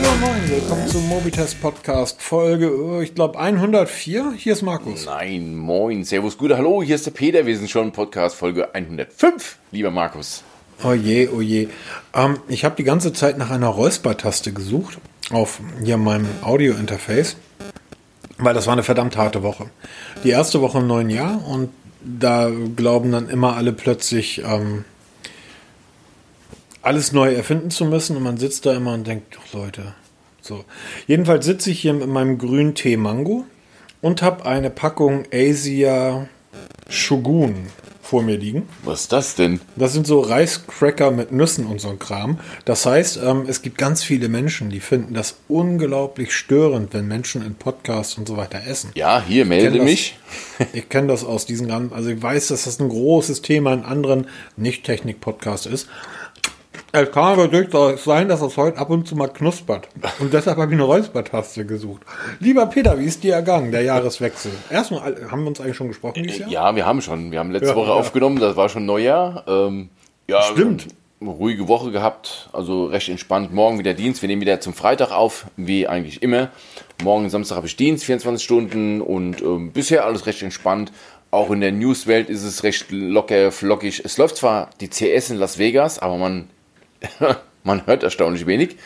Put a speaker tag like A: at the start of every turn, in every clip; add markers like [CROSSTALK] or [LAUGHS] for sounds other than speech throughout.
A: Hallo moin, willkommen zum Mobitest Podcast Folge, oh, ich glaube 104. Hier ist Markus.
B: Nein, moin, servus, gute Hallo, hier ist der Peter, wir sind schon Podcast Folge 105, lieber Markus.
A: Oh je, oh je. Ähm, ich habe die ganze Zeit nach einer Räuspertaste gesucht auf hier meinem Audio-Interface, weil das war eine verdammt harte Woche. Die erste Woche im neuen Jahr und da glauben dann immer alle plötzlich ähm, alles neu erfinden zu müssen und man sitzt da immer und denkt, ach Leute, so. Jedenfalls sitze ich hier mit meinem grünen Tee Mango und habe eine Packung Asia Shogun vor mir liegen.
B: Was ist das denn?
A: Das sind so Reiscracker mit Nüssen und so ein Kram. Das heißt, ähm, es gibt ganz viele Menschen, die finden das unglaublich störend, wenn Menschen in Podcasts und so weiter essen.
B: Ja, hier, melde
A: kenn
B: mich. [LAUGHS]
A: Ich kenne das aus diesen ganzen, also ich weiß, dass das ein großes Thema in anderen Nicht-Technik-Podcasts ist. Es kann aber durchaus sein, dass es heute ab und zu mal knuspert. Und deshalb habe ich eine Räuspertaste gesucht. Lieber Peter, wie ist dir ergangen, der Jahreswechsel? Erstmal, haben wir uns eigentlich schon gesprochen dieses Jahr?
B: Ja, wir haben schon, wir haben letzte
A: Ja,
B: Woche
A: ja.
B: aufgenommen, das war schon Neujahr. Ähm, ja,
A: Stimmt.
B: Eine ruhige Woche gehabt, also recht entspannt. Morgen wieder Dienst, wir nehmen wieder zum Freitag auf, wie eigentlich immer. Morgen Samstag habe ich Dienst, 24 Stunden und ähm, bisher alles recht entspannt. Auch in der Newswelt ist es recht locker, flockig. Es läuft zwar die CS in Las Vegas, aber man, [LAUGHS] man hört erstaunlich wenig.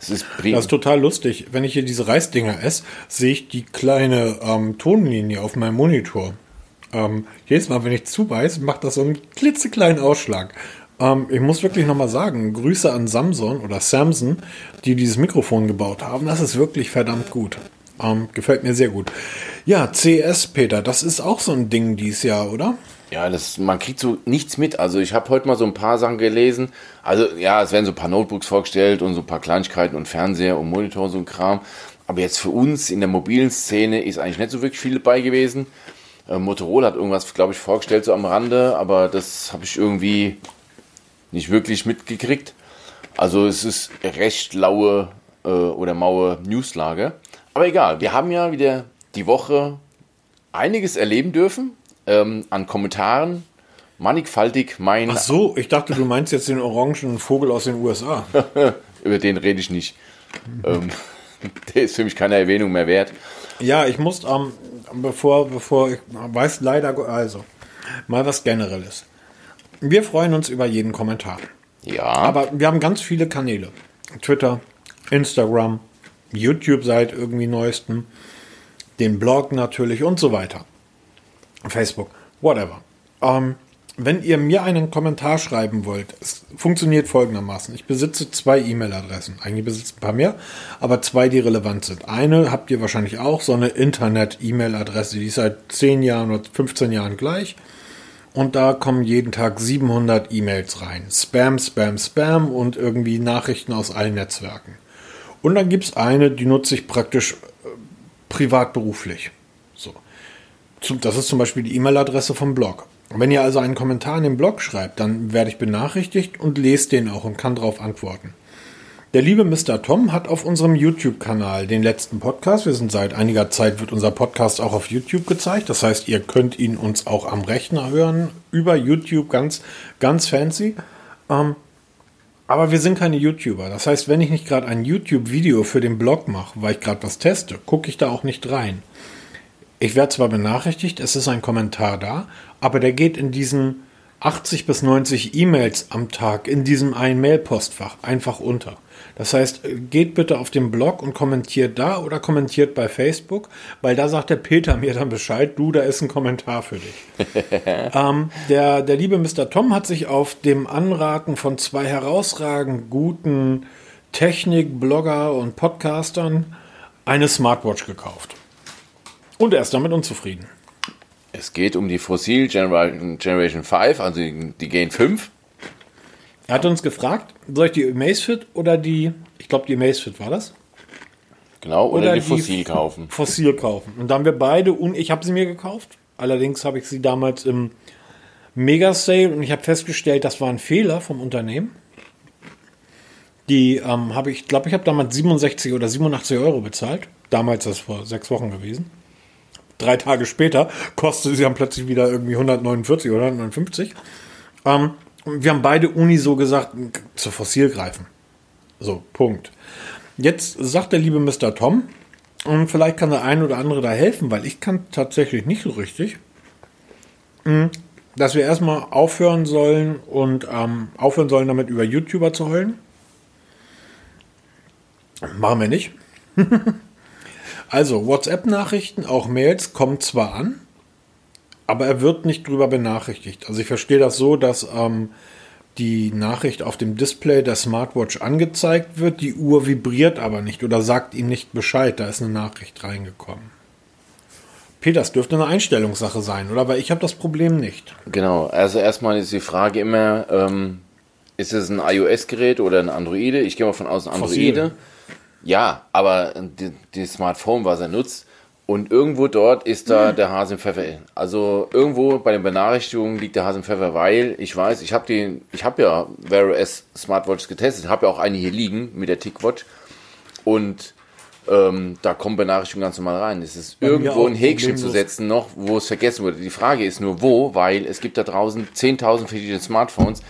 B: Es ist.
A: Das ist total lustig. Wenn ich hier diese Reisdinger esse, sehe ich die kleine ähm, Tonlinie auf meinem Monitor. Ähm, jedes Mal, wenn ich zubeiß, macht das so einen klitzekleinen Ausschlag. Ähm, ich muss wirklich nochmal sagen, Grüße an Samson oder Samson, die dieses Mikrofon gebaut haben. Das ist wirklich verdammt gut. Ähm, gefällt mir sehr gut. Ja, CS, Peter, das ist auch so ein Ding dieses Jahr, oder?
B: Ja, das, man kriegt so nichts mit. Also ich habe heute mal so ein paar Sachen gelesen. Also ja, es werden so ein paar Notebooks vorgestellt und so ein paar Kleinigkeiten und Fernseher und Monitor und so ein Kram. Aber jetzt für uns in der mobilen Szene ist eigentlich nicht so wirklich viel dabei gewesen. Äh, Motorola hat irgendwas, glaube ich, vorgestellt so am Rande, aber das habe ich irgendwie nicht wirklich mitgekriegt. Also es ist recht laue äh, oder maue Newslage. Aber egal, wir haben ja wieder die Woche einiges erleben dürfen ähm, an Kommentaren. Mannigfaltig mein,
A: Ach so, ich dachte, du meinst jetzt den orangen Vogel aus den USA. [LAUGHS]
B: über den rede ich nicht. ähm, [LAUGHS] der ist für mich keine Erwähnung mehr wert.
A: Ja, ich muss, ähm, bevor, bevor ich weiß leider, also, mal was Generelles. Wir freuen uns über jeden Kommentar.
B: Ja,
A: Aber wir haben ganz viele Kanäle. Twitter, Instagram, YouTube seit irgendwie neuestem, den Blog natürlich und so weiter. Facebook, whatever. Ähm, wenn ihr mir einen Kommentar schreiben wollt, es funktioniert folgendermaßen. Ich besitze zwei E-Mail-Adressen. Eigentlich besitze ich ein paar mehr, aber zwei, die relevant sind. Eine habt ihr wahrscheinlich auch, so eine Internet-E-Mail-Adresse, die ist seit 10 Jahren oder 15 Jahren gleich. Und da kommen jeden Tag 700 E-Mails rein. Spam, Spam, Spam und irgendwie Nachrichten aus allen Netzwerken. Und dann gibt es eine, die nutze ich praktisch äh, privat-beruflich. So. Das ist zum Beispiel die E-Mail-Adresse vom Blog. Wenn ihr also einen Kommentar in den Blog schreibt, dann werde ich benachrichtigt und lese den auch und kann darauf antworten. Der liebe Mr. Tom hat auf unserem YouTube-Kanal den letzten Podcast, wir sind seit einiger Zeit, wird unser Podcast auch auf YouTube gezeigt. Das heißt, ihr könnt ihn uns auch am Rechner hören, über YouTube, ganz, ganz fancy. Ähm, aber wir sind keine YouTuber. Das heißt, wenn ich nicht gerade ein YouTube-Video für den Blog mache, weil ich gerade was teste, gucke ich da auch nicht rein. Ich werde zwar benachrichtigt, es ist ein Kommentar da, aber der geht in diesen 80 bis 90 E-Mails am Tag in diesem einen Mail-Postfach einfach unter. Das heißt, geht bitte auf den Blog und kommentiert da oder kommentiert bei Facebook, weil da sagt der Peter mir dann Bescheid, du, da ist ein Kommentar für dich. [LAUGHS] ähm, der, der liebe Mr. Tom hat sich auf dem Anraten von zwei herausragend guten Technik-Blogger und Podcastern eine Smartwatch gekauft. Und er ist damit unzufrieden.
B: es geht um die Fossil Generation, Generation 5, also die die Gain 5.
A: Er hat uns gefragt, soll ich die Amazfit oder die, ich glaube die Amazfit war das?
B: Genau, oder, die Fossil kaufen.
A: Fossil kaufen. Und da haben wir beide, und ich habe sie mir gekauft. Allerdings habe ich sie damals im Mega Sale und ich habe festgestellt, das war ein Fehler vom Unternehmen. Die ähm, habe ich, glaube ich, habe damals 67 oder 87 Euro bezahlt. Damals, das vor sechs Wochen gewesen. Drei Tage später kostete sie dann plötzlich wieder irgendwie 149 oder 159. Ähm, wir haben beide Uni so gesagt, zur Fossil greifen. So, Punkt. Jetzt sagt der liebe Mr. Tom, und vielleicht kann der ein oder andere da helfen, weil ich kann tatsächlich nicht so richtig, hm, dass wir erstmal aufhören sollen und ähm, aufhören sollen, damit über YouTuber zu heulen. Machen wir nicht. [LAUGHS] also WhatsApp-Nachrichten, auch Mails kommen zwar an, aber er wird nicht drüber benachrichtigt. Also ich verstehe das so, dass ähm, die Nachricht auf dem Display der Smartwatch angezeigt wird, die Uhr vibriert aber nicht oder sagt ihm nicht Bescheid, da ist eine Nachricht reingekommen. Peter, das dürfte eine Einstellungssache sein, oder? Weil ich habe das Problem nicht.
B: Genau, also erstmal ist die Frage immer, ähm, ist es ein iOS-Gerät oder ein Androide? Ich gehe mal von außen Androide. Ja, aber die, die Smartphone, was er nutzt, und irgendwo dort ist da mhm. der Hase im Pfeffer. Also irgendwo bei den Benachrichtigungen liegt der Hase im Pfeffer, weil ich weiß, ich habe den, ich habe ja Wear OS Smartwatches getestet, habe ja auch eine hier liegen mit der Tickwatch und ähm, da kommen Benachrichtigungen ganz normal rein. Es ist irgendwo ein Häkchen zu setzen noch, wo es vergessen wurde. Die Frage ist nur wo, weil es gibt da draußen 10.000 verschiedene Smartphones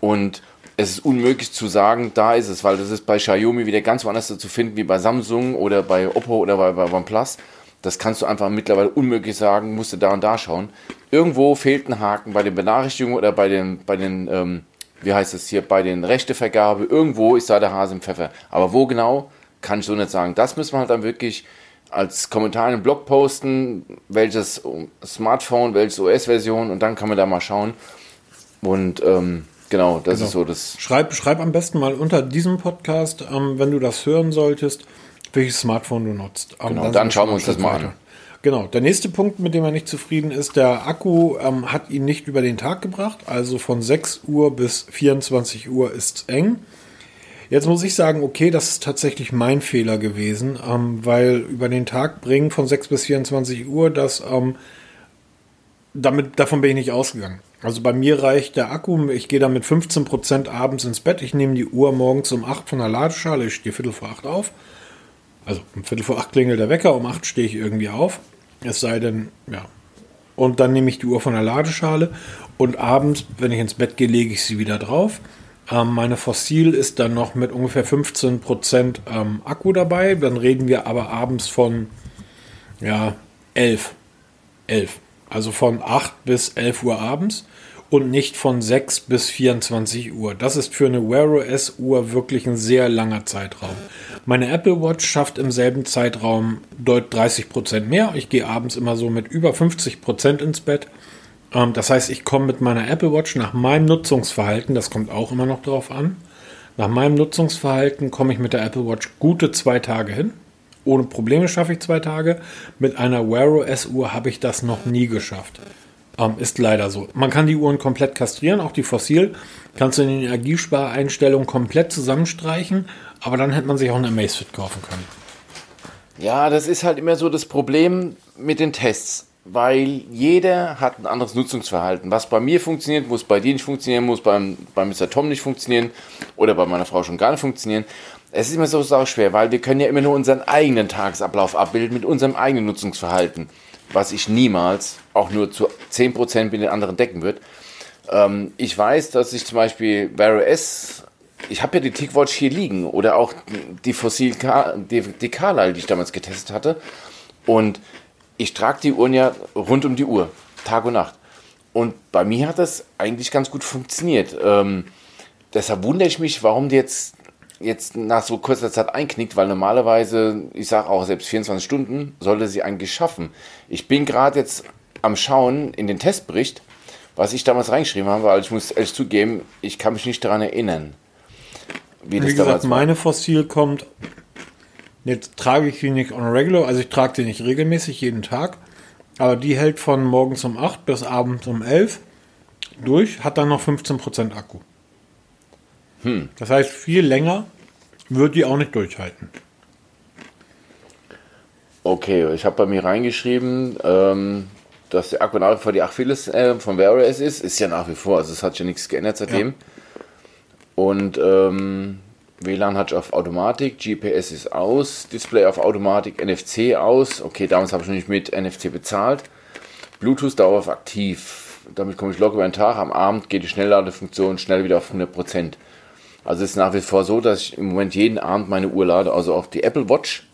B: und es ist unmöglich zu sagen, da ist es, weil das ist bei Xiaomi wieder ganz woanders zu finden wie bei Samsung oder bei Oppo oder bei, bei OnePlus. Das kannst du einfach mittlerweile unmöglich sagen, musst du da und da schauen. Irgendwo fehlt ein Haken bei den Benachrichtigungen oder bei den, bei den ähm, wie heißt es hier, bei den Rechtevergabe. Irgendwo ist da der Hase im Pfeffer. Aber wo genau, kann ich so nicht sagen. Das müssen wir halt dann wirklich als Kommentar in den Blog posten, welches Smartphone, welche OS-Version und dann kann man da mal schauen. Und ähm, genau, das genau. ist so das.
A: Schreib, schreib am besten mal unter diesem Podcast, ähm, wenn du das hören solltest, welches Smartphone du nutzt.
B: Ähm, genau, dann, dann schauen wir uns das mal an.
A: Genau, der nächste Punkt, mit dem er nicht zufrieden ist, der Akku ähm, hat ihn nicht über den Tag gebracht. Also von 6 Uhr bis 24 Uhr ist eng. Jetzt muss ich sagen, okay, das ist tatsächlich mein Fehler gewesen, ähm, weil über den Tag bringen von 6 bis 24 Uhr, das, ähm, damit, davon bin ich nicht ausgegangen. Also bei mir reicht der Akku, ich gehe dann mit 15% abends ins Bett, ich nehme die Uhr morgens um 8 von der Ladeschale, ich stehe Viertel vor 8 auf also um Viertel vor acht klingelt der Wecker, um acht stehe ich irgendwie auf. Es sei denn, ja. Und dann nehme ich die Uhr von der Ladeschale und abends, wenn ich ins Bett gehe, lege ich sie wieder drauf. Ähm, meine Fossil ist dann noch mit ungefähr 15% ähm, Akku dabei. Dann reden wir aber abends von ja, 11. 11. Also von 8 bis 11 Uhr abends und nicht von 6 bis 24 Uhr. Das ist für eine Wear OS Uhr wirklich ein sehr langer Zeitraum. Meine Apple Watch schafft im selben Zeitraum deutlich 30 Prozent mehr. Ich gehe abends immer so mit über 50 Prozent ins Bett. Ähm, das heißt, ich komme mit meiner Apple Watch nach meinem Nutzungsverhalten, das kommt auch immer noch drauf an, nach meinem Nutzungsverhalten komme ich mit der Apple Watch gute zwei Tage hin. Ohne Probleme schaffe ich zwei Tage. Mit einer Wear OS Uhr habe ich das noch nie geschafft. Ähm, ist leider so. Man kann die Uhren komplett kastrieren, auch die Fossil. Kannst du in den Energiespareinstellungen komplett zusammenstreichen, aber dann hätte man sich auch eine Amazfit kaufen können.
B: Ja, das ist halt immer so das Problem mit den Tests, weil jeder hat ein anderes Nutzungsverhalten. Was bei mir funktioniert, muss bei dir nicht funktionieren, muss beim, bei Mr. Tom nicht funktionieren oder bei meiner Frau schon gar nicht funktionieren. Es ist immer so sau schwer, weil wir können ja immer nur unseren eigenen Tagesablauf abbilden mit unserem eigenen Nutzungsverhalten was ich niemals auch nur zu 10% mit den anderen decken wird. Ähm, ich weiß, dass ich zum Beispiel Wear OS, ich habe ja die TicWatch hier liegen oder auch die Fossil, die, die Carlyle, die ich damals getestet hatte. Und ich trage die Uhren ja rund um die Uhr, Tag und Nacht. Und bei mir hat das eigentlich ganz gut funktioniert. Ähm, deshalb wundere ich mich, warum die jetzt jetzt nach so kurzer Zeit einknickt, weil normalerweise, ich sage auch selbst 24 Stunden, sollte sie eigentlich schaffen. Ich bin gerade jetzt am Schauen in den Testbericht, was ich damals reingeschrieben habe, weil ich muss ehrlich zugeben, ich kann mich nicht daran erinnern.
A: Wie, wie das gesagt, meine Fossil kommt, jetzt trage ich die nicht on regular, also ich trage die nicht regelmäßig jeden Tag, aber die hält von morgens um 8 bis abends um 11 durch, hat dann noch 15% Akku. Hm. Das heißt, viel länger wird die auch nicht durchhalten.
B: Okay, ich habe bei mir reingeschrieben, ähm, dass der Akku nach wie vor die Achilles äh, von Wear OS ist. Ist ja nach wie vor, also es hat ja nichts geändert seitdem. Ja. Und ähm, WLAN hat auf Automatik, GPS ist aus, Display auf Automatik, NFC aus. Okay, damals habe ich noch nicht mit NFC bezahlt. Bluetooth dauerhaft aktiv. Damit komme ich locker über den Tag. Am Abend geht die Schnellladefunktion schnell wieder auf 100%. Also es ist nach wie vor so, dass ich im Moment jeden Abend meine Uhr lade. Also auch die Apple Watch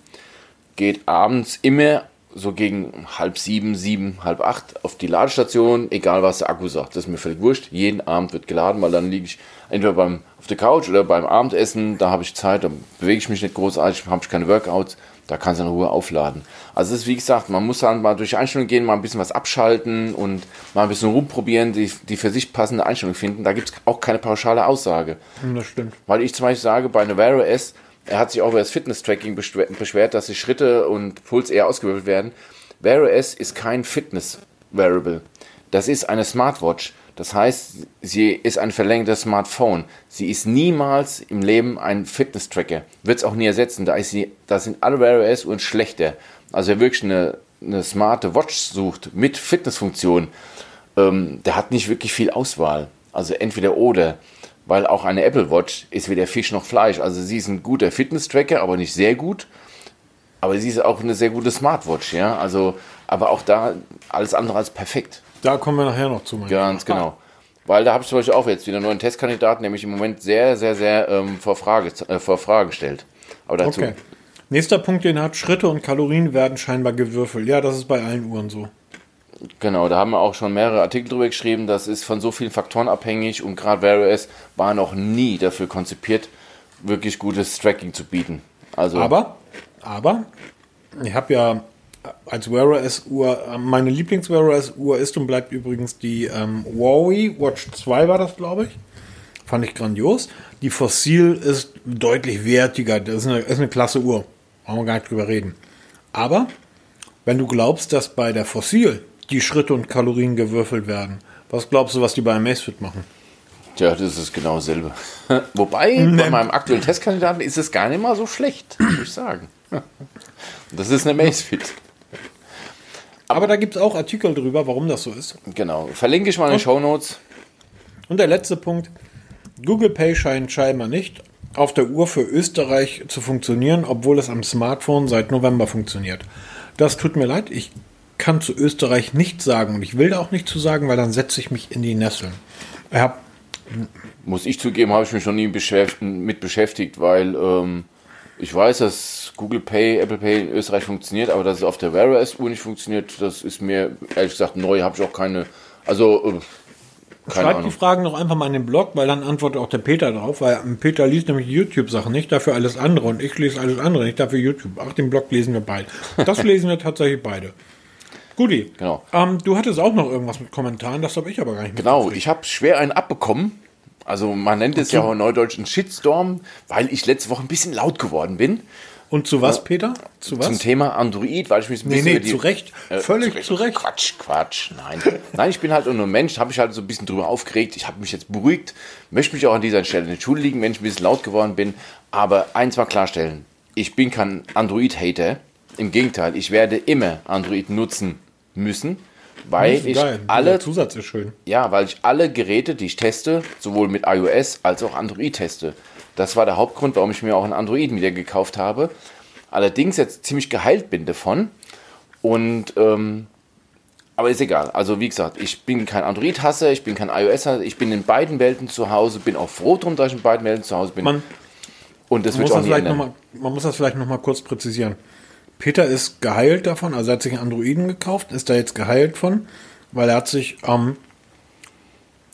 B: geht abends immer so gegen halb sieben, sieben, halb acht auf die Ladestation, egal was der Akku sagt. Das ist mir völlig wurscht. Jeden Abend wird geladen, weil dann liege ich entweder beim, auf der Couch oder beim Abendessen. Da habe ich Zeit, da bewege ich mich nicht großartig, habe ich keine Workouts. Da kann es in Ruhe aufladen. Also es ist wie gesagt, man muss dann mal durch Einstellungen gehen, mal ein bisschen was abschalten und mal ein bisschen rumprobieren, die, die für sich passende Einstellung finden. Da gibt es auch keine pauschale Aussage.
A: Das stimmt.
B: Weil ich zum Beispiel sage, bei Navarro S, er hat sich auch über das Fitness-Tracking beschwert, dass die Schritte und Puls eher ausgewürfelt werden. Wear OS ist kein Fitness-Wearable. Das ist eine Smartwatch. Das heißt, sie ist ein verlängertes Smartphone. Sie ist niemals im Leben ein Fitness-Tracker. Wird es auch nie ersetzen. Da, sie, da sind alle Wear OS Uhren schlechter. Also wer wirklich eine, eine smarte Watch sucht mit Fitnessfunktion, ähm, der hat nicht wirklich viel Auswahl. Also entweder oder weil auch eine Apple Watch ist weder Fisch noch Fleisch. Also sie ist ein guter Fitness-Tracker, aber nicht sehr gut. Aber sie ist auch eine sehr gute Smartwatch, ja. Also, aber auch da alles andere als perfekt.
A: Da kommen wir nachher noch zu.
B: Ganz genau. Weil da habe ich zum Beispiel auch jetzt wieder einen neuen Testkandidaten, der mich im Moment sehr, sehr, sehr ähm, vor, Frage, äh, vor Fragen stellt. Aber dazu. Okay.
A: Nächster Punkt, den hat Schritte und Kalorien werden scheinbar gewürfelt. Ja, das ist bei allen Uhren so.
B: Genau, da haben wir auch schon mehrere Artikel drüber geschrieben. Das ist von so vielen Faktoren abhängig und gerade Wear OS war noch nie dafür konzipiert, wirklich gutes Tracking zu bieten. Also
A: aber, aber, ich habe ja als Wear OS Uhr, meine Lieblings Wear OS Uhr ist und bleibt übrigens die ähm, Huawei Watch 2 war das, glaube ich. Fand ich grandios. Die Fossil ist deutlich wertiger. Das ist eine, ist eine klasse Uhr. Brauchen wir gar nicht drüber reden. Aber, wenn du glaubst, dass bei der Fossil die Schritte und Kalorien gewürfelt werden. Was glaubst du, was die bei Amazfit machen?
B: Tja, das ist genau dasselbe. [LAUGHS] Wobei, nee. bei meinem aktuellen Testkandidaten ist es gar nicht mal so schlecht, [CLEARS THROAT] muss ich sagen. [LAUGHS] Das ist eine Amazfit.
A: Aber, Aber da gibt es auch Artikel drüber, warum das so ist.
B: Genau. Verlinke ich mal in den Show Notes.
A: Und der letzte Punkt. Google Pay scheint scheinbar nicht auf der Uhr für Österreich zu funktionieren, obwohl es am Smartphone seit November funktioniert. Das tut mir leid. Ich kann zu Österreich nichts sagen und ich will da auch nichts zu sagen, weil dann setze ich mich in die Nesseln. Ich hab,
B: Muss ich zugeben, habe ich mich noch nie mit beschäftigt, weil ähm, ich weiß, dass Google Pay, Apple Pay in Österreich funktioniert, aber dass es auf der Wear OS Uhr nicht funktioniert, das ist mir ehrlich gesagt neu, habe ich auch keine. Also. Äh,
A: Schreibt die Fragen noch einfach mal in den Blog, weil dann antwortet auch der Peter drauf, weil Peter liest nämlich YouTube-Sachen nicht, dafür alles andere und ich lese alles andere nicht, dafür YouTube. Ach, den Blog lesen wir beide. Das [LAUGHS] lesen wir tatsächlich beide. Guti. Genau. Ähm, du hattest auch noch irgendwas mit Kommentaren, das habe ich aber gar nicht
B: Genau, ich habe schwer einen abbekommen. Also man nennt es ja auch neudeutsch einen Shitstorm, weil ich letzte Woche ein bisschen laut geworden bin.
A: Und zu was, Peter? Zu
B: was? Zum Thema Android, weil ich mich
A: ein bisschen. Nee, nee, die, zu Recht. Äh, Völlig zu Recht. zu Recht.
B: Quatsch, Quatsch. Nein. [LAUGHS] Nein, ich bin halt nur ein Mensch, habe mich halt so ein bisschen drüber aufgeregt. Ich habe mich jetzt beruhigt, möchte mich auch an dieser Stelle entschuldigen, wenn ich ein bisschen laut geworden bin. Aber eins mal klarstellen: Ich bin kein Android-Hater. Im Gegenteil, ich werde immer Android nutzen müssen, weil ich geil. alle
A: Der Zusatz ist schön.
B: Ja, weil ich alle Geräte, die ich teste, sowohl mit iOS als auch Android teste. Das war der Hauptgrund, warum ich mir auch ein Android wieder gekauft habe. Allerdings jetzt ziemlich geheilt bin davon und ähm, aber ist egal. Also wie gesagt, ich bin kein Android-Hasser, ich bin kein iOS-Hasser, ich bin in beiden Welten zu Hause, bin auch froh drum, dass ich in beiden Welten zu Hause bin.
A: Man, und das wird auch nicht ändern. Mal, man muss das vielleicht noch mal kurz präzisieren. Peter ist geheilt davon, also er hat sich einen Androiden gekauft, ist da jetzt geheilt von, weil er hat sich, ähm,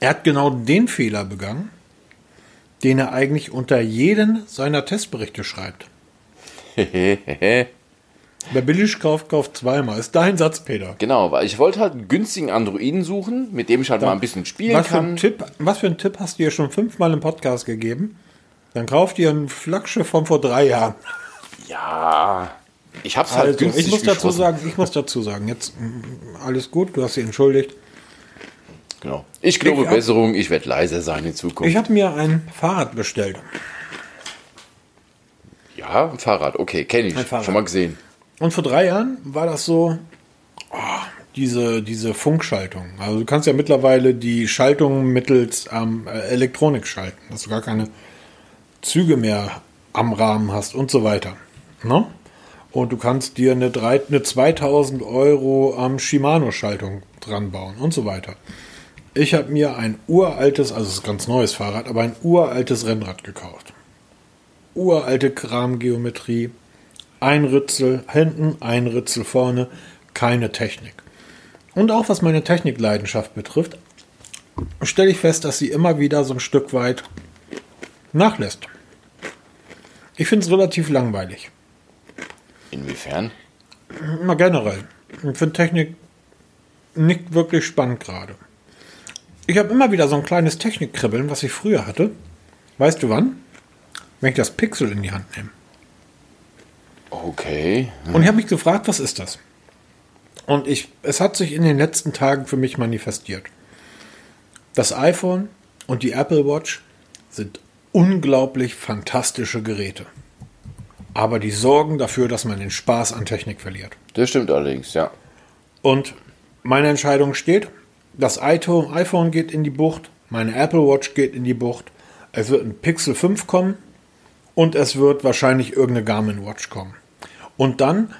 A: er hat genau den Fehler begangen, den er eigentlich unter jeden seiner Testberichte schreibt. [LAUGHS] Wer billig kauft, kauft zweimal. Ist dein Satz, Peter.
B: Genau, weil ich wollte halt einen günstigen Androiden suchen, mit dem ich halt da, mal ein bisschen spielen
A: was
B: kann.
A: Für Tipp, was für einen Tipp hast du dir schon fünfmal im Podcast gegeben? Dann kauft ihr ein Flaggschiff von vor drei Jahren.
B: Ja, ich hab's halt
A: also, günstig Ich muss dazu sagen, ich muss dazu sagen, jetzt mm, alles gut, du hast dich entschuldigt.
B: Genau. Ich glaube Besserung, ich werde leiser sein in Zukunft.
A: Ich habe mir ein Fahrrad bestellt.
B: Ja, ein Fahrrad, okay, kenne ich. Schon mal gesehen.
A: Und vor drei Jahren war das so, oh, diese, diese Funkschaltung. Also du kannst ja mittlerweile die Schaltung mittels ähm, Elektronik schalten, dass du gar keine Züge mehr am Rahmen hast und so weiter. Ne? Und du kannst dir eine, 3, eine 2000 Euro ähm, Shimano-Schaltung dran bauen und so weiter. Ich habe mir ein uraltes, also es ist ganz neues Fahrrad, aber ein uraltes Rennrad gekauft. Uralte Kramgeometrie. Ein Ritzel hinten, ein Ritzel vorne, keine Technik. Und auch was meine Technikleidenschaft betrifft, stelle ich fest, dass sie immer wieder so ein Stück weit nachlässt. Ich finde es relativ langweilig.
B: Inwiefern?
A: Mal generell. Ich finde Technik nicht wirklich spannend gerade. Ich habe immer wieder so ein kleines Technikkribbeln, was ich früher hatte. Weißt du wann? Wenn ich das Pixel in die Hand nehme.
B: Okay.
A: Und ich habe mich gefragt, was ist das? Und ich, es hat sich in den letzten Tagen für mich manifestiert. Das iPhone und die Apple Watch sind unglaublich fantastische Geräte. Aber die sorgen dafür, dass man den Spaß an Technik verliert.
B: Das stimmt allerdings, ja.
A: Und meine Entscheidung steht, das iPhone geht in die Bucht, meine Apple Watch geht in die Bucht, es wird ein Pixel 5 kommen und es wird wahrscheinlich irgendeine Garmin Watch kommen. Und dann,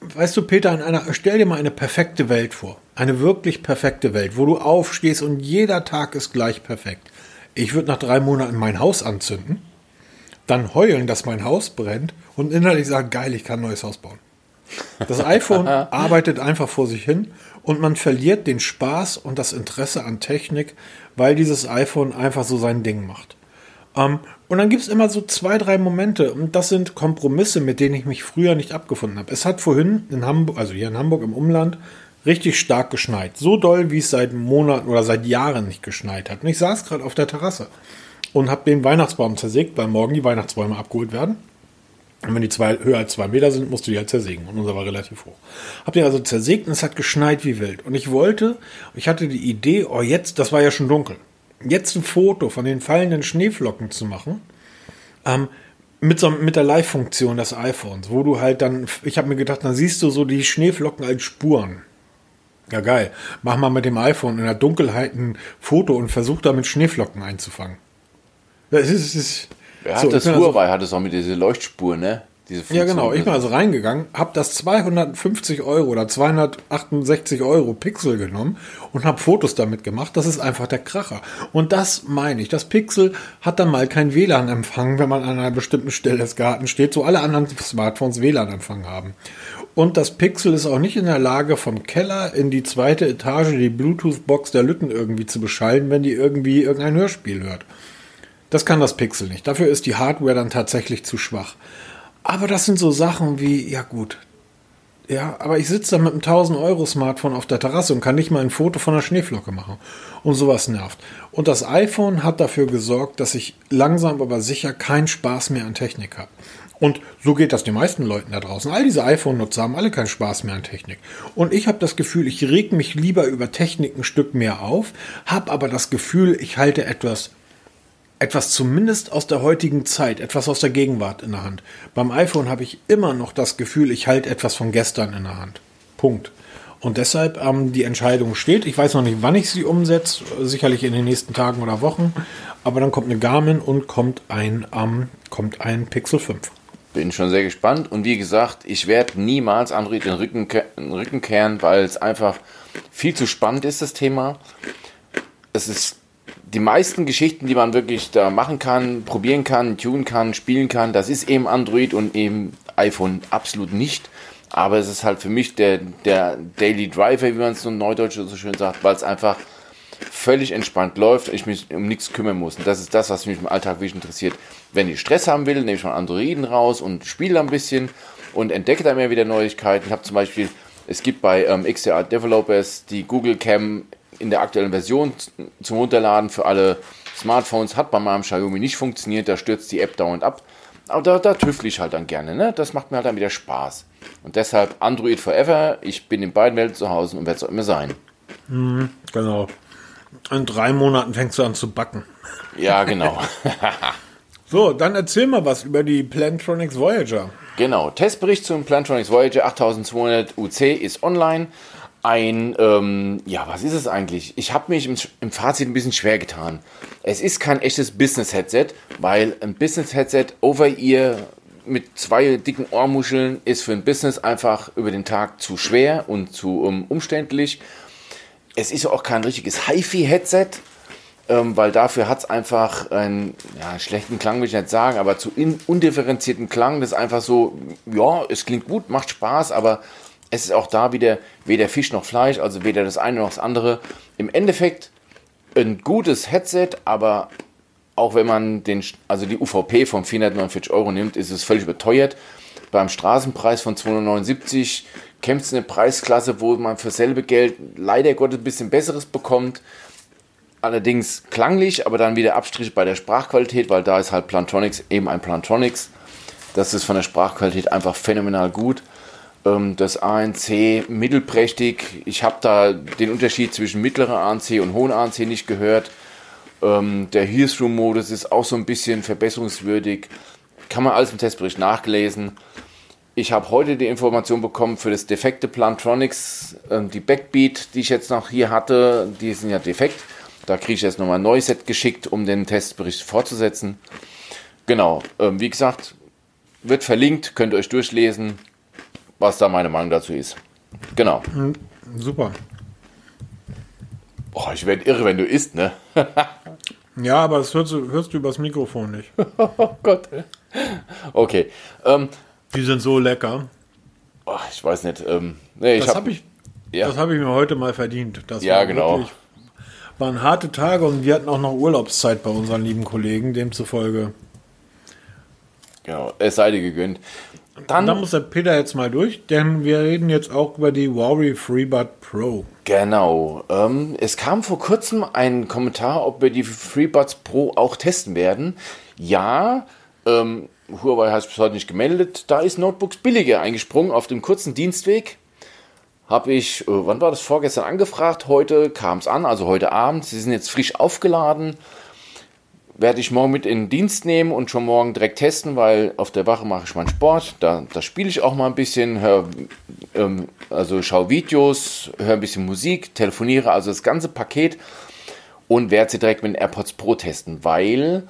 A: weißt du, Peter, in einer, stell dir mal eine perfekte Welt vor. Eine wirklich perfekte Welt, wo du aufstehst und jeder Tag ist gleich perfekt. Ich würde nach drei Monaten mein Haus anzünden, dann heulen, dass mein Haus brennt und innerlich sagen, geil, ich kann ein neues Haus bauen. Das iPhone [LAUGHS] arbeitet einfach vor sich hin und man verliert den Spaß und das Interesse an Technik, weil dieses iPhone einfach so sein Ding macht. Ähm, und dann gibt es immer so zwei, drei Momente und das sind Kompromisse, mit denen ich mich früher nicht abgefunden habe. Es hat vorhin in Hamburg, also hier in Hamburg im Umland, richtig stark geschneit. So doll, wie es seit Monaten oder seit Jahren nicht geschneit hat. Und ich saß gerade auf der Terrasse und habe den Weihnachtsbaum zersägt, weil morgen die Weihnachtsbäume abgeholt werden. Und wenn die zwei, höher als zwei Meter sind, musst du die halt zersägen. Und unser war relativ hoch. Hab den also zersägt und es hat geschneit wie wild. Und ich wollte, ich hatte die Idee, oh jetzt, das war ja schon dunkel, jetzt ein Foto von den fallenden Schneeflocken zu machen. Ähm, mit, so, mit der Live-Funktion des iPhones, wo du halt dann, ich habe mir gedacht, dann siehst du so die Schneeflocken als Spuren. Ja, geil. Mach mal mit dem iPhone in der Dunkelheit ein Foto und versuch damit Schneeflocken einzufangen. Das ist, das ist
B: Wer
A: so,
B: hat das
A: bin also-
B: Huawei hat es auch mit dieser Leuchtspur, ne? Diese
A: Ja, genau. Ich bin also reingegangen, habe das 250 Euro oder 268 Euro Pixel genommen und habe Fotos damit gemacht. Das ist einfach der Kracher. Und das meine ich. Das Pixel hat dann mal kein WLAN-Empfang, wenn man an einer bestimmten Stelle des Gartens steht, so alle anderen Smartphones WLAN-Empfang haben. Und das Pixel ist auch nicht in der Lage, vom Keller in die zweite Etage die Bluetooth-Box der Lütten irgendwie zu beschallen, wenn die irgendwie irgendein Hörspiel hört. Das kann das Pixel nicht. Dafür ist die Hardware dann tatsächlich zu schwach. Aber das sind so Sachen wie, ja gut, ja, aber ich sitze da mit einem 1000 Euro Smartphone auf der Terrasse und kann nicht mal ein Foto von einer Schneeflocke machen. Und sowas nervt. Und das iPhone hat dafür gesorgt, dass ich langsam aber sicher keinen Spaß mehr an Technik habe. Und so geht das den meisten Leuten da draußen. All diese iPhone-Nutzer haben alle keinen Spaß mehr an Technik. Und ich habe das Gefühl, ich reg mich lieber über Technik ein Stück mehr auf, habe aber das Gefühl, ich halte etwas etwas zumindest aus der heutigen Zeit, etwas aus der Gegenwart in der Hand. Beim iPhone habe ich immer noch das Gefühl, ich halte etwas von gestern in der Hand. Punkt. Und deshalb ähm, die Entscheidung steht. Ich weiß noch nicht, wann ich sie umsetze, sicherlich in den nächsten Tagen oder Wochen. Aber dann kommt eine Garmin und kommt ein, ähm, kommt ein Pixel 5.
B: Bin schon sehr gespannt und wie gesagt, ich werde niemals Android den Rücken, ke- den Rücken kehren, weil es einfach viel zu spannend ist, das Thema. Es ist die meisten Geschichten, die man wirklich da machen kann, probieren kann, tun kann, spielen kann, das ist eben Android und eben iPhone absolut nicht. Aber es ist halt für mich der, der Daily Driver, wie man es so Neudeutsch so schön sagt, weil es einfach völlig entspannt läuft und ich mich um nichts kümmern muss. Und das ist das, was mich im Alltag wirklich interessiert. Wenn ich Stress haben will, nehme ich mal Androiden raus und spiele ein bisschen und entdecke da immer wieder Neuigkeiten. Ich habe zum Beispiel, es gibt bei ähm, XDR Developers die Google Cam in der aktuellen Version zum Runterladen für alle Smartphones. Hat bei meinem Xiaomi nicht funktioniert, da stürzt die App dauernd ab. Aber da, da tüffle ich halt dann gerne, ne? Das macht mir halt dann wieder Spaß. Und deshalb Android Forever. Ich bin in beiden Welten zu Hause und werde es auch immer sein.
A: Genau. In drei Monaten fängst du an zu backen.
B: Ja, genau. [LAUGHS] [LAUGHS]
A: So, dann erzähl mal was über die Plantronics Voyager.
B: Genau, Testbericht zum Plantronics Voyager 8200 UC ist online. Ein, ähm, ja, was ist es eigentlich? Ich habe mich im, im Fazit ein bisschen schwer getan. Es ist kein echtes Business-Headset, weil ein Business-Headset over-ear mit zwei dicken Ohrmuscheln ist für ein Business einfach über den Tag zu schwer und zu um, umständlich. es ist auch kein richtiges HiFi-Headset, ähm, weil dafür hat es einfach einen ja, schlechten Klang, will ich nicht sagen, aber zu in, undifferenzierten Klang. Das ist einfach so, ja, es klingt gut, macht Spaß, aber es ist auch da wieder weder Fisch noch Fleisch, also weder das eine noch das andere. Im Endeffekt ein gutes Headset, aber auch wenn man den, also die UVP von 449 Euro nimmt, ist es völlig überteuert. Beim Straßenpreis von 279 kämpft es eine Preisklasse, wo man für selbe Geld leider Gottes ein bisschen besseres bekommt. Allerdings klanglich, aber dann wieder Abstriche bei der Sprachqualität, weil da ist halt Plantronics eben ein Plantronics. Das ist von der Sprachqualität einfach phänomenal gut. Ähm, das ANC mittelprächtig. Ich habe da den Unterschied zwischen mittlerer ANC und hohen ANC nicht gehört. Ähm, der Hearsroom-Modus ist auch so ein bisschen verbesserungswürdig. Kann man alles im Testbericht nachlesen. Ich habe heute die Information bekommen für das defekte Plantronics, ähm, die Backbeat, die ich jetzt noch hier hatte, die sind ja defekt. Da kriege ich jetzt nochmal ein neues Set geschickt, um den Testbericht fortzusetzen. Genau, wie gesagt, wird verlinkt, könnt ihr euch durchlesen, was da meine Meinung dazu ist. Genau.
A: Mhm, super.
B: Boah, ich werde irre, wenn du isst, ne? [LAUGHS]
A: ja, aber das hörst du, hörst du übers Mikrofon nicht. [LAUGHS]
B: oh Gott. Okay. Ähm,
A: Die sind so lecker.
B: Oh, ich weiß nicht. Ähm, nee,
A: das habe hab ich, ja. hab ich mir heute mal verdient. Das
B: ja, genau.
A: Wirklich, waren harte Tage und wir hatten auch noch Urlaubszeit bei unseren lieben Kollegen, demzufolge.
B: Genau, es sei dir gegönnt.
A: Dann, dann muss der Peter jetzt mal durch, denn wir reden jetzt auch über die Huawei FreeBud Pro.
B: Genau. Ähm, es kam vor kurzem ein Kommentar, ob wir die FreeBuds Pro auch testen werden. Ja, ähm, Huawei hat es bis heute nicht gemeldet. Da ist Notebooks billiger eingesprungen auf dem kurzen Dienstweg. Habe ich, äh, wann war das vorgestern angefragt? Heute kam es an, also heute Abend. Sie sind jetzt frisch aufgeladen werde ich morgen mit in den Dienst nehmen und schon morgen direkt testen, weil auf der Wache mache ich meinen Sport. Da, da spiele ich auch mal ein bisschen, hör, ähm, also schaue Videos, höre ein bisschen Musik, telefoniere, also das ganze Paket und werde sie direkt mit den AirPods Pro testen, weil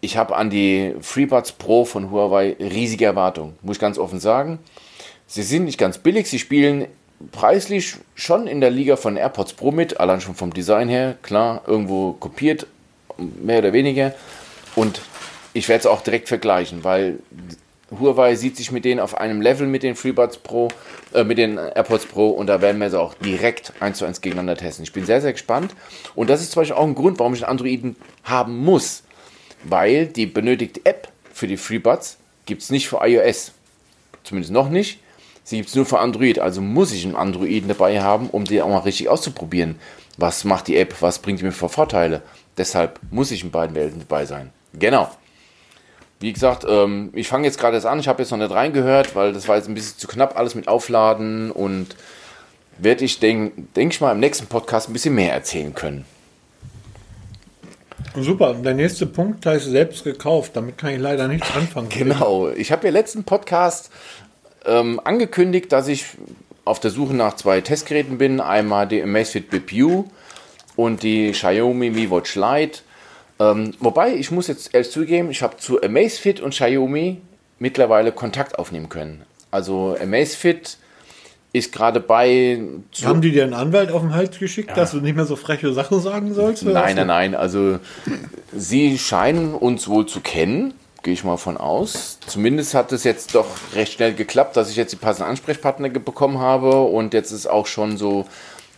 B: ich habe an die FreeBuds Pro von Huawei riesige Erwartungen, muss ich ganz offen sagen. Sie sind nicht ganz billig, sie spielen preislich schon in der Liga von AirPods Pro mit, allein schon vom Design her, klar, irgendwo kopiert, mehr oder weniger. Und ich werde es auch direkt vergleichen, weil Huawei sieht sich mit denen auf einem Level mit den FreeBuds Pro, äh, mit den AirPods Pro und da werden wir sie auch direkt eins zu eins gegeneinander testen. Ich bin sehr, sehr gespannt. Und das ist zum Beispiel auch ein Grund, warum ich einen Androiden haben muss, weil die benötigte App für die FreeBuds gibt es nicht für iOS. Zumindest noch nicht. Sie gibt es nur für Android. Also muss ich einen Androiden dabei haben, um die auch mal richtig auszuprobieren. Was macht die App? Was bringt die mir für Vorteile? Deshalb muss ich in beiden Welten dabei sein. Genau. Wie gesagt, ähm, ich fange jetzt gerade erst an. Ich habe jetzt noch nicht reingehört, weil das war jetzt ein bisschen zu knapp, alles mit Aufladen. Und werde ich, denke denk ich mal, im nächsten Podcast ein bisschen mehr erzählen können.
A: Super, der nächste Punkt heißt selbst gekauft. Damit kann ich leider nichts anfangen.
B: Genau, ich habe ja letzten Podcast ähm, angekündigt, dass ich auf der Suche nach zwei Testgeräten bin. Einmal die Amazfit Bip U und die Xiaomi Mi Watch Lite. Ähm, wobei, ich muss jetzt ehrlich zugeben, ich habe zu Amazfit und Xiaomi mittlerweile Kontakt aufnehmen können. Also Amazfit ist gerade bei...
A: Haben die dir einen Anwalt auf den Hals geschickt, ja. dass du nicht mehr so freche Sachen sagen sollst?
B: Nein, nein, nein. Also sie scheinen uns wohl zu kennen, gehe ich mal von aus. Zumindest hat es jetzt doch recht schnell geklappt, dass ich jetzt die passenden Ansprechpartner bekommen habe und jetzt ist auch schon so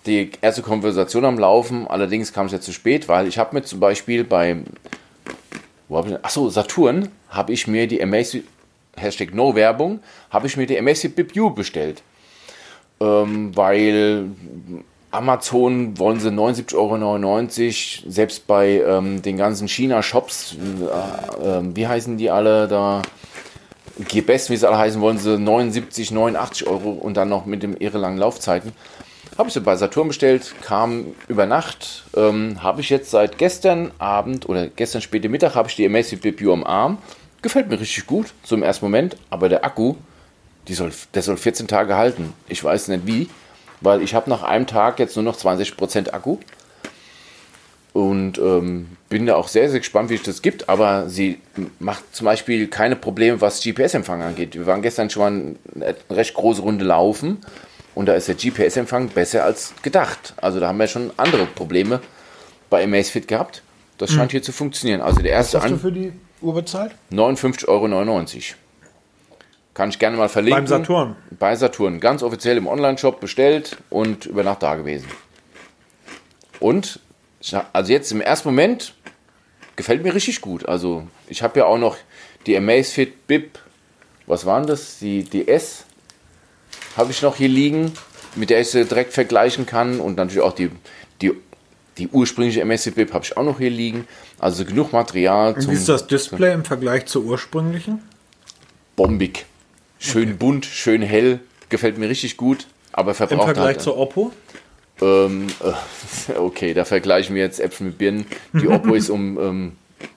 B: die erste Konversation am Laufen. Allerdings kam es jetzt zu spät, weil ich habe mir zum Beispiel bei wo hab ich, achso, Saturn habe ich mir die Amazfit, Hashtag No Werbung, habe ich mir die Amazfit BibU bestellt. Ähm, weil Amazon wollen sie 79,99 Euro, selbst bei ähm, den ganzen China-Shops, äh, äh, wie heißen die alle da? GBS, wie sie alle heißen, wollen sie 79, 89 Euro und dann noch mit dem irre langen Laufzeiten. Habe ich sie bei Saturn bestellt, kam über Nacht. Ähm, habe ich jetzt seit gestern Abend oder gestern späte Mittag habe ich die Amazfit View am Arm. Gefällt mir richtig gut, so ersten Moment. Aber der Akku, soll, der soll 14 Tage halten. Ich weiß nicht wie, weil ich habe nach einem Tag jetzt nur noch 20% Akku. Und ähm, bin da auch sehr, sehr gespannt, wie es das gibt. Aber sie macht zum Beispiel keine Probleme, was GPS-Empfang angeht. Wir waren gestern schon mal eine recht große Runde laufen und da ist der GPS-Empfang besser als gedacht. Also da haben wir schon andere Probleme bei Amazfit gehabt. Das scheint hier zu funktionieren. Also der erste
A: Was hast du für die Uhr bezahlt?
B: 59,99 Euro. Kann ich gerne mal verlinken.
A: Beim Saturn.
B: Bei Saturn. Ganz offiziell im Online-Shop bestellt und über Nacht da gewesen. Und, also jetzt im ersten Moment gefällt mir richtig gut. Also ich habe ja auch noch die Amazfit Bip, was waren das? Die, die S habe ich noch hier liegen, mit der ich sie direkt vergleichen kann. Und natürlich auch die, die, die ursprüngliche Bip habe ich auch noch hier liegen. Also genug Material.
A: Wie ist das Display im Vergleich zur ursprünglichen?
B: bombig. Schön bunt, schön hell, gefällt mir richtig gut, aber
A: Im
B: verbraucht
A: Vergleich
B: halt,
A: zur Oppo?
B: ähm, äh, [LAUGHS] okay, da vergleichen wir jetzt Äpfel mit Birnen. Die Oppo [LAUGHS] ist um, ähm,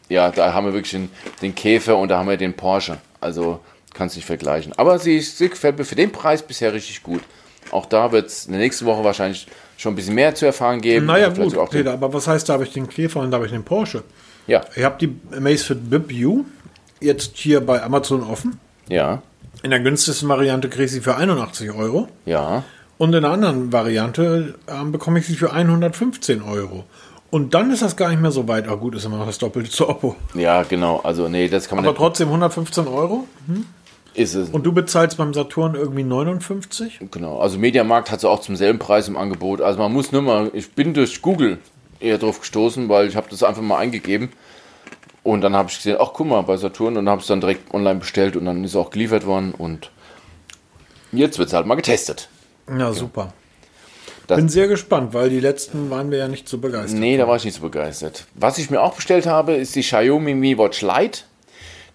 B: ja, da haben wir wirklich den, den Käfer und da haben wir den Porsche. Also kannst nicht vergleichen. Aber sie, sie gefällt mir für den Preis bisher richtig gut. Auch da wird es in der nächsten Woche wahrscheinlich schon ein bisschen mehr zu erfahren geben.
A: Naja, gut, Peter, aber was heißt, da habe ich den Käfer und da habe ich den Porsche?
B: Ja,
A: Ich habe die Amazfit Bip U jetzt hier bei Amazon offen.
B: ja,
A: In der günstigsten Variante kriege ich sie für 81 Euro.
B: ja.
A: Und in der anderen Variante ähm, bekomme ich sie für 115 Euro. Und dann ist das gar nicht mehr so weit. Ah, gut, ist immer noch das Doppelte zur Oppo.
B: Ja, genau. Also, nee, das kann man
A: Aber
B: nicht.
A: trotzdem 115 Euro.
B: Ist es.
A: Und du bezahlst beim Saturn irgendwie 59?
B: Genau, also Mediamarkt hat sie auch zum selben Preis im Angebot. Also man muss nur mal, ich bin durch Google eher drauf gestoßen, weil ich habe das einfach mal eingegeben. Und dann habe ich gesehen, ach guck mal, bei Saturn und habe es dann direkt online bestellt und dann ist es auch geliefert worden und jetzt wird es halt mal getestet.
A: Ja, super.
B: Das-
A: Bin sehr gespannt, weil die letzten waren wir ja nicht so begeistert.
B: Nee, da war ich nicht so begeistert. Was ich mir auch bestellt habe, ist die Xiaomi Mi Watch Lite.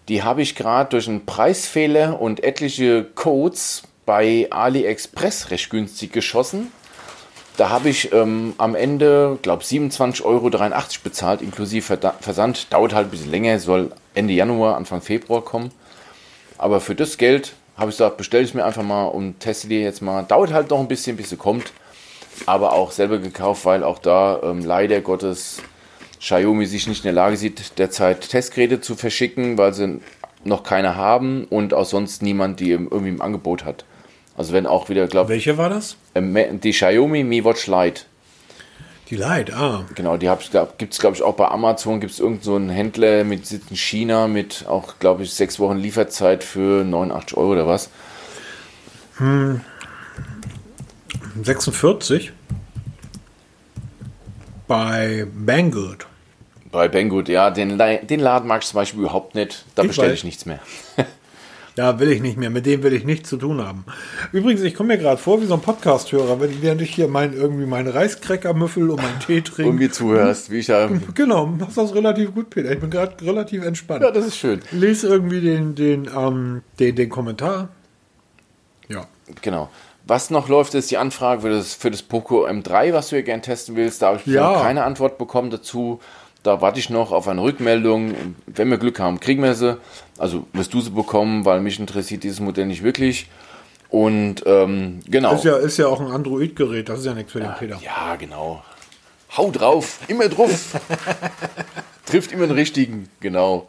B: Die habe ich gerade durch einen Preisfehler und etliche Codes bei AliExpress recht günstig geschossen. Da habe ich ähm, am Ende, glaube 27,83 Euro bezahlt, inklusive Versand. Dauert halt ein bisschen länger, soll Ende Januar, Anfang Februar kommen. Aber für das Geld habe ich gesagt, bestelle ich mir einfach mal und teste die jetzt mal. Dauert halt noch ein bisschen, bis sie kommt. Aber auch selber gekauft, weil auch da ähm, leider Gottes Xiaomi sich nicht in der Lage sieht, derzeit Testgeräte zu verschicken, weil sie noch keine haben und auch sonst niemand die irgendwie im Angebot hat. Also wenn auch wieder, glaube
A: Welche war das?
B: ich, die Xiaomi Mi Watch Lite.
A: Die Lite, ah.
B: Genau, die gibt es, glaube ich, auch bei Amazon. Gibt es irgendeinen so einen Händler mit Sitz in China mit auch, glaube ich, sechs Wochen Lieferzeit für 89 Euro oder was.
A: 46 bei Banggood.
B: Bei Banggood, ja, den, den Laden mag ich zum Beispiel überhaupt nicht. Da
A: Ich
B: bestelle ich nichts mehr. [LAUGHS]
A: Da will ich nicht mehr, mit dem will ich nichts zu tun haben. Übrigens, ich komme mir gerade vor wie so ein Podcast-Hörer, wenn- während ich hier mein, irgendwie meine Reiskräckermüffel und meinen Tee trinke.
B: Irgendwie zuhörst, wie ich ja. [LAUGHS]
A: Genau, machst das relativ gut, Peter. Ich bin gerade relativ entspannt.
B: Ja, das ist schön.
A: Lese irgendwie den, den, ähm, den, den Kommentar. Ja.
B: Genau. Was noch läuft, ist die Anfrage für das, für das Poco M3, was du hier gerne testen willst. Da habe ich
A: Ja.
B: noch keine Antwort bekommen dazu. Da warte ich noch auf eine Rückmeldung. Wenn wir Glück haben, kriegen wir sie. Also wirst du sie bekommen, weil mich interessiert dieses Modell nicht wirklich. Und ähm, genau.
A: Ist ja, ist ja auch ein Android-Gerät, das ist ja nichts für den Peter.
B: Ja, genau. Hau drauf, immer drauf. [LAUGHS] Trifft immer den richtigen, genau.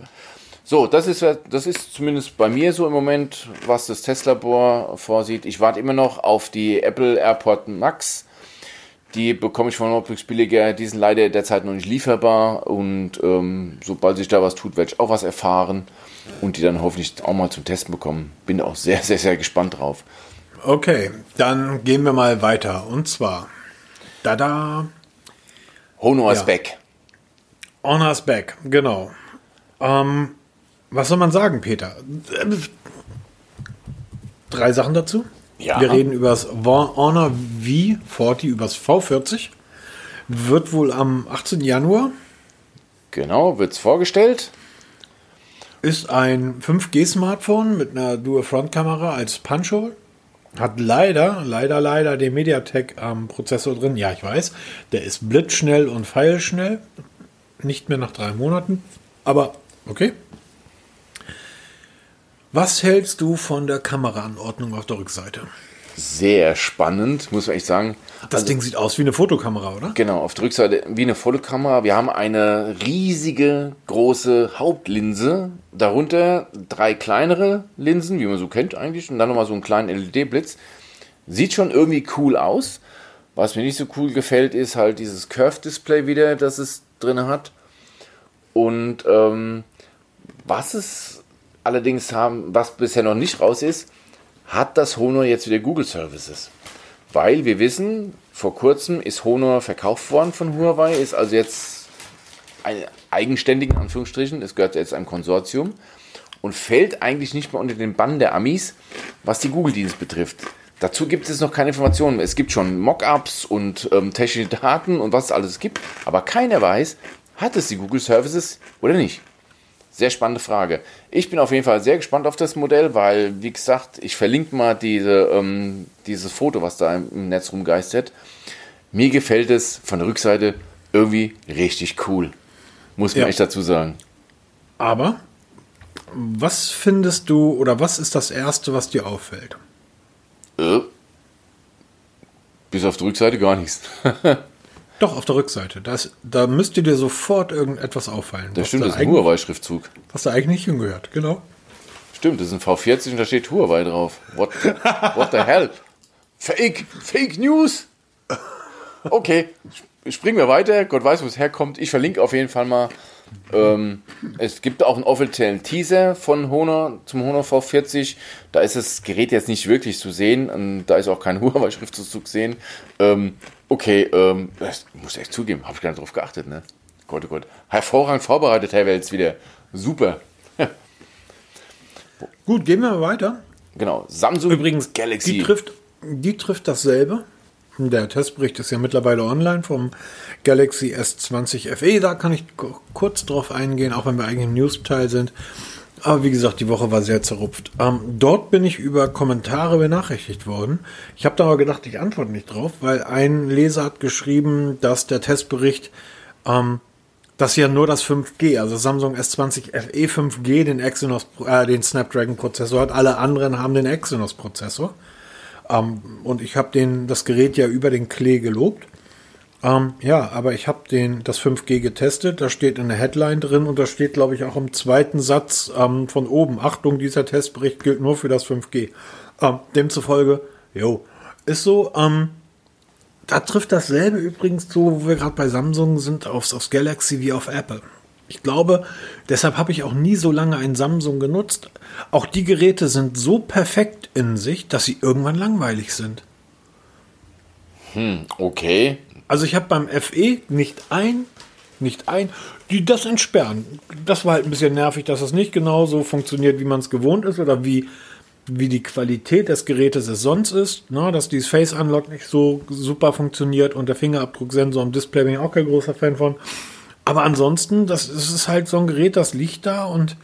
B: So, das ist, das ist zumindest bei mir so im Moment, was das Testlabor vorsieht. Ich warte immer noch auf die Apple AirPod Max. Die bekomme ich von Notebooks billiger. Die sind leider derzeit noch nicht lieferbar. Und ähm, sobald sich da was tut, werde ich auch was erfahren. Und die dann hoffentlich auch mal zum Testen bekommen. Bin auch sehr, sehr, sehr gespannt drauf.
A: Okay, dann gehen wir mal weiter. Und zwar, da da,
B: Honor
A: Ja.
B: back.
A: Honor's Back, genau. Ähm, was soll man sagen, Peter? Drei Sachen dazu.
B: Ja.
A: Wir reden über das Honor V40, über das V40. Wird wohl am 18. Januar.
B: Genau, wird's vorgestellt.
A: Ist ein 5G-Smartphone mit einer Dual-Front-Kamera als Punch-Hole. Hat leider, leider, leider den MediaTek-Prozessor drin. Ja, ich weiß. Der ist blitzschnell und feilschnell. Nicht mehr nach drei Monaten. Aber okay. Was hältst du von der Kameraanordnung auf der Rückseite?
B: Sehr spannend, muss man echt sagen.
A: Das Ding sieht aus wie eine Fotokamera, oder?
B: Genau, auf der Rückseite wie eine Fotokamera. Wir haben eine riesige, große Hauptlinse. Darunter drei kleinere Linsen, wie man so kennt eigentlich. Und dann nochmal so einen kleinen LED-Blitz. Sieht schon irgendwie cool aus. Was mir nicht so cool gefällt, ist halt dieses Curve-Display wieder, das es drin hat. Und ähm, was es allerdings haben, was bisher noch nicht raus ist, hat das Honor jetzt wieder Google Services. Weil wir wissen, vor kurzem ist Honor verkauft worden von Huawei, ist also jetzt ein eigenständigen Anführungsstrichen, es gehört jetzt einem Konsortium und fällt eigentlich nicht mehr unter den Bann der Amis, was die Google-Dienst betrifft. Dazu gibt es noch keine Informationen. Es gibt schon Mockups und ähm, technische Daten und was es alles gibt, aber keiner weiß, hat es die Google Services oder nicht. Sehr spannende Frage. Ich bin auf jeden Fall sehr gespannt auf das Modell, weil, wie gesagt, ich verlinke mal diese, ähm, dieses Foto, was da im Netz rumgeistert. Mir gefällt es von der Rückseite irgendwie richtig cool. Muss man ja. echt dazu sagen.
A: Aber was findest du oder was ist das Erste, was dir auffällt? Äh,
B: bis auf die Rückseite gar nichts. [LAUGHS]
A: Doch, auf der Rückseite. Das, da müsste dir sofort irgendetwas auffallen.
B: Das stimmt, da das ist ein Huawei-Schriftzug.
A: Was da eigentlich nicht hingehört, genau.
B: Stimmt, das ist ein V40 und da steht Huawei drauf. What, what the hell? Fake, Fake News. Okay, springen wir weiter. Gott weiß, wo es herkommt. Ich verlinke auf jeden Fall mal. Ähm, es gibt auch einen offiziellen Teaser von Honor zum Honor V40. Da ist das Gerät jetzt nicht wirklich zu sehen. Und da ist auch kein [LAUGHS] Huawei-Schriftzug zu sehen. Ähm, Okay, ähm, das muss ich echt zugeben, habe ich gar nicht drauf geachtet, ne? Gott, oh Gott. Hervorragend vorbereitet, Herr Welz, wieder. Super.
A: Gut, gehen wir mal weiter.
B: Genau, Samsung
A: Übrigens, Galaxy. Die trifft, die trifft dasselbe. Der Testbericht ist ja mittlerweile online vom Galaxy S20 FE. Da kann ich kurz drauf eingehen, auch wenn wir eigentlich im News-Teil sind. Aber wie gesagt, die Woche war sehr zerrupft. Ähm, dort bin ich über Kommentare benachrichtigt worden. Ich habe da aber gedacht, ich antworte nicht drauf, weil ein Leser hat geschrieben, dass der Testbericht, ähm, dass ja nur das 5G, also Samsung S20 FE 5G, den Exynos, äh, den Snapdragon Prozessor hat. Alle anderen haben den Exynos Prozessor. Ähm, und ich habe den das Gerät ja über den Klee gelobt. Ähm, ja, aber ich habe den das 5G getestet. Da steht in der Headline drin und da steht, glaube ich, auch im zweiten Satz ähm, von oben: Achtung, dieser Testbericht gilt nur für das 5G. Ähm, demzufolge, jo, ist so. Ähm, da trifft dasselbe übrigens zu, wo wir gerade bei Samsung sind, aufs, aufs Galaxy wie auf Apple. Ich glaube, deshalb habe ich auch nie so lange ein Samsung genutzt. Auch die Geräte sind so perfekt in sich, dass sie irgendwann langweilig sind.
B: Hm, okay.
A: Also ich habe beim FE nicht ein, nicht ein, die das entsperren. Das war halt ein bisschen nervig, dass es nicht genau so funktioniert, wie man es gewohnt ist oder wie, wie die Qualität des Gerätes es sonst ist. Ne? Dass dieses Face Unlock nicht so super funktioniert und der Fingerabdrucksensor am Display bin ich auch kein großer Fan von. Aber ansonsten, das, das ist halt so ein Gerät, das liegt da und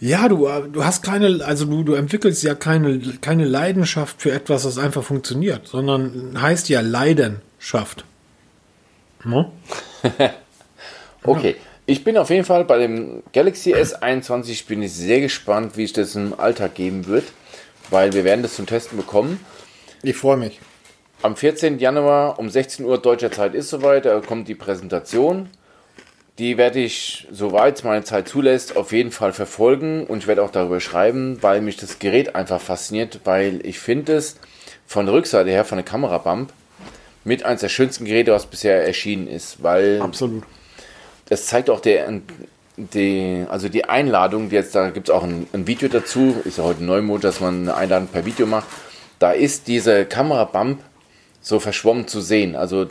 A: ja, du, du hast keine, also du, du entwickelst ja keine, keine Leidenschaft für etwas, das einfach funktioniert, sondern heißt ja Leiden schafft.
B: No? [LAUGHS] okay. Ich bin auf jeden Fall bei dem Galaxy S21 bin ich sehr gespannt, wie es das im Alltag geben wird, weil wir werden das zum Testen bekommen.
A: Ich freue mich.
B: Am 14. Januar um 16 Uhr deutscher Zeit ist soweit, da kommt die Präsentation. Die werde ich, soweit meine Zeit zulässt, auf jeden Fall verfolgen und ich werde auch darüber schreiben, weil mich das Gerät einfach fasziniert, weil ich finde es von der Rückseite her, von der Kamerabump, mit eines der schönsten Geräte, was bisher erschienen ist, weil
A: absolut.
B: Das zeigt auch der, die, also die Einladung, die jetzt da gibt es auch ein, ein, Video dazu, ist ja heute Neumod, dass man eine Einladung per Video macht. Da ist diese Kamerabump so verschwommen zu sehen. Also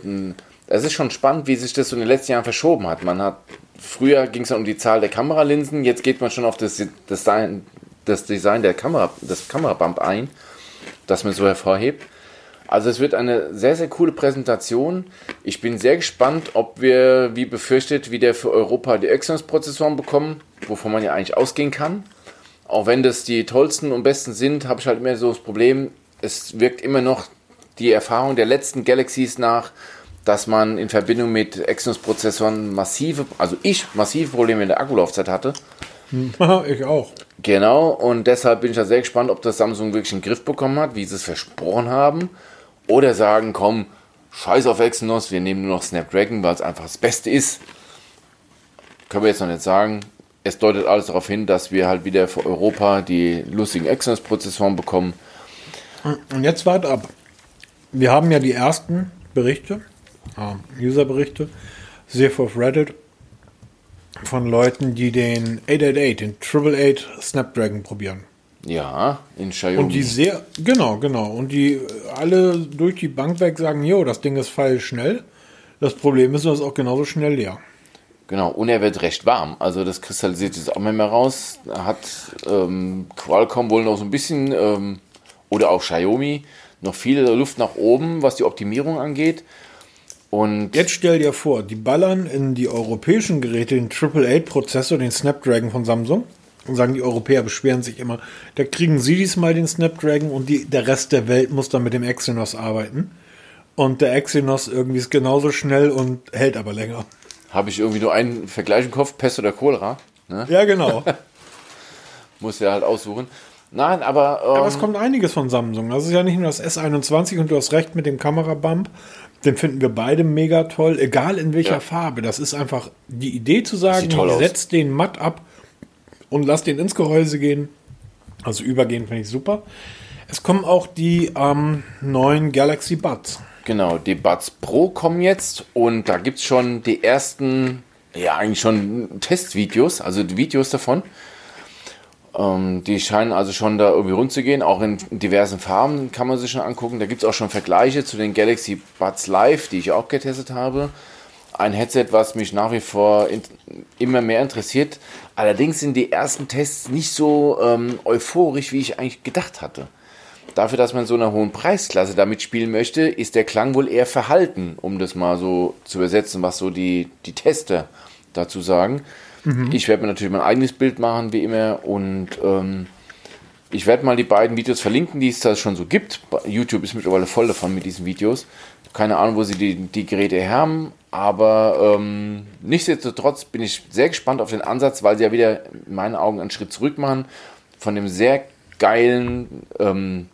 B: es ist schon spannend, wie sich das so in den letzten Jahren verschoben hat. Man hat früher ging es dann um die Zahl der Kameralinsen, jetzt geht man schon auf das, das, das Design der Kamera, das Kamerabump ein, das man so hervorhebt. Also es wird eine sehr, sehr coole Präsentation. Ich bin sehr gespannt, ob wir, wie befürchtet, wieder für Europa die Exynos-Prozessoren bekommen, wovon man ja eigentlich ausgehen kann. Auch wenn das die tollsten und besten sind, habe ich halt immer so das Problem, es wirkt immer noch die Erfahrung der letzten Galaxies nach, dass man in Verbindung mit Exynos-Prozessoren massive, also ich massive Probleme in der Akkulaufzeit hatte. [LAUGHS]
A: Ich auch.
B: Genau, und deshalb bin ich da sehr gespannt, ob das Samsung wirklich in den Griff bekommen hat, wie sie es versprochen haben. Oder sagen, komm, scheiß auf Exynos, wir nehmen nur noch Snapdragon, weil es einfach das Beste ist. Können wir jetzt noch nicht sagen. Es deutet alles darauf hin, dass wir halt wieder für Europa die lustigen Exynos-Prozessoren bekommen.
A: Und jetzt wart ab. Wir haben ja die ersten Berichte, ah, User-Berichte, sehr auf Reddit, von Leuten, die den 888, den Triple 8 Snapdragon probieren.
B: Ja, in Xiaomi.
A: Und die sehr, genau, genau. Und die alle durch die Bank weg sagen, jo, das Ding ist feil schnell. Das Problem ist, es ist auch genauso schnell leer.
B: Genau, und er wird recht warm. Also das kristallisiert jetzt auch mehr raus. Hat ähm, Qualcomm wohl noch so ein bisschen, ähm, oder auch Xiaomi, noch viel Luft nach oben, was die Optimierung angeht. Und
A: Jetzt stell dir vor, die ballern in die europäischen Geräte den Triple 8 Prozessor, den Snapdragon von Samsung. Und sagen, die Europäer beschweren sich immer, da kriegen sie diesmal den Snapdragon und die, der Rest der Welt muss dann mit dem Exynos arbeiten. Und der Exynos irgendwie ist genauso schnell und hält aber länger.
B: habe ich irgendwie nur einen Vergleich im Kopf, Pest oder Cholera. Ne?
A: Ja, genau. [LAUGHS]
B: Muss ja halt aussuchen. Nein, aber, ähm,
A: Aber es kommt einiges von Samsung. Das ist ja nicht nur das S21 und du hast recht mit dem Kamerabump. Den finden wir beide mega toll, egal in welcher
B: Ja.
A: Farbe. Das ist einfach die Idee zu sagen, setz den matt ab und lass den ins Gehäuse gehen. Also übergehen finde ich super. Es kommen auch die ähm, neuen Galaxy Buds.
B: Genau, die Buds Pro kommen jetzt und da gibt es schon die ersten, ja eigentlich schon Testvideos, also die Videos davon. Ähm, die scheinen also schon da irgendwie rund zu gehen, auch in diversen Farben kann man sich schon angucken. Da gibt es auch schon Vergleiche zu den Galaxy Buds Live, die ich auch getestet habe. Ein Headset, was mich nach wie vor immer mehr interessiert. Allerdings sind die ersten Tests nicht so ähm, euphorisch, wie ich eigentlich gedacht hatte. Dafür, dass man in so einer hohen Preisklasse damit spielen möchte, ist der Klang wohl eher verhalten, um das mal so zu übersetzen, was so die, die Tester dazu sagen. Ich werde mir natürlich mein eigenes Bild machen, wie immer, und ähm, ich werde mal die beiden Videos verlinken, die es da schon so gibt. YouTube ist mittlerweile voll davon mit diesen Videos. Keine Ahnung, wo sie die, die Geräte haben, aber ähm, nichtsdestotrotz bin ich sehr gespannt auf den Ansatz, weil sie ja wieder in meinen Augen einen Schritt zurück machen von dem sehr geilen ähm,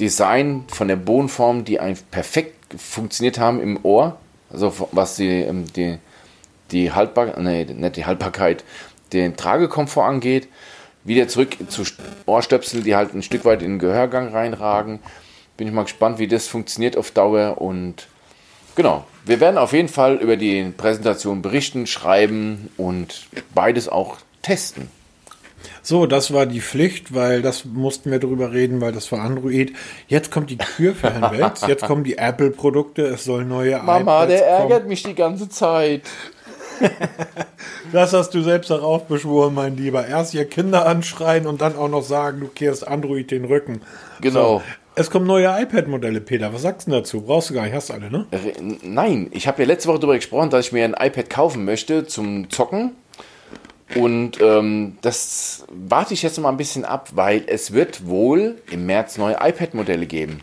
B: Design, von der Bodenform, die eigentlich perfekt funktioniert haben im Ohr, also was die, ähm, die, die Haltbarkeit, nee, nicht die Haltbarkeit, den Tragekomfort angeht, wieder zurück zu Ohrstöpsel, die halt ein Stück weit in den Gehörgang reinragen. Bin ich mal gespannt, wie das funktioniert auf Dauer und genau, wir werden auf jeden Fall über die Präsentation berichten, schreiben und beides auch testen.
A: So, das war die Pflicht, weil das mussten wir drüber reden, weil das war Android. Jetzt kommt die Kür für Herrn [LAUGHS] Welz. Jetzt kommen die Apple-Produkte. Es soll neue
B: Mama,
A: iPads
B: der
A: kommen.
B: ärgert mich die ganze Zeit. [LAUGHS]
A: Das hast du selbst darauf beschworen, mein Lieber. Erst ihr Kinder anschreien und dann auch noch sagen, du kehrst Android den Rücken.
B: Genau.
A: So. Es kommen neue iPad-Modelle, Peter. Was sagst du dazu? Brauchst du gar nicht, hast du alle, ne?
B: Re- Nein, ich habe ja letzte Woche darüber gesprochen, dass ich mir ein iPad kaufen möchte zum Zocken. Und ähm, das warte ich jetzt noch mal ein bisschen ab, weil es wird wohl im März neue iPad-Modelle geben.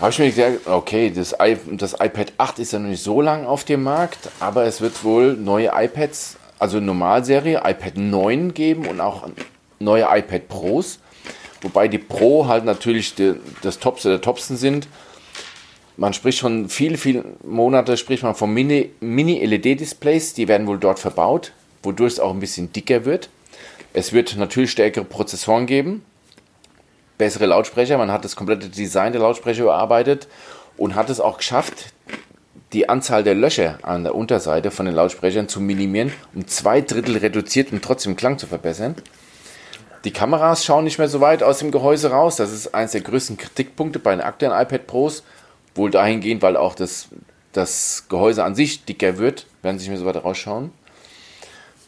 B: Habe ich mir gedacht, okay, das, das iPad 8 ist ja noch nicht so lang auf dem Markt, aber es wird wohl neue iPads, also Normalserie, iPad 9 geben und auch neue iPad Pros. Wobei die Pro halt natürlich die, das Topste der Topsten sind. Man spricht schon viele, viele Monate spricht man von Mini- Mini-LED-Displays, die werden wohl dort verbaut, wodurch es auch ein bisschen dicker wird. Es wird natürlich stärkere Prozessoren geben, bessere Lautsprecher. Man hat das komplette Design der Lautsprecher überarbeitet und hat es auch geschafft, die Anzahl der Löcher an der Unterseite von den Lautsprechern zu minimieren, um zwei Drittel reduziert und trotzdem Klang zu verbessern. Die Kameras schauen nicht mehr so weit aus dem Gehäuse raus. Das ist eines der größten Kritikpunkte bei den aktuellen iPad Pros. Wohl dahingehend, weil auch das, das Gehäuse an sich dicker wird, werden sie nicht mehr so weit rausschauen.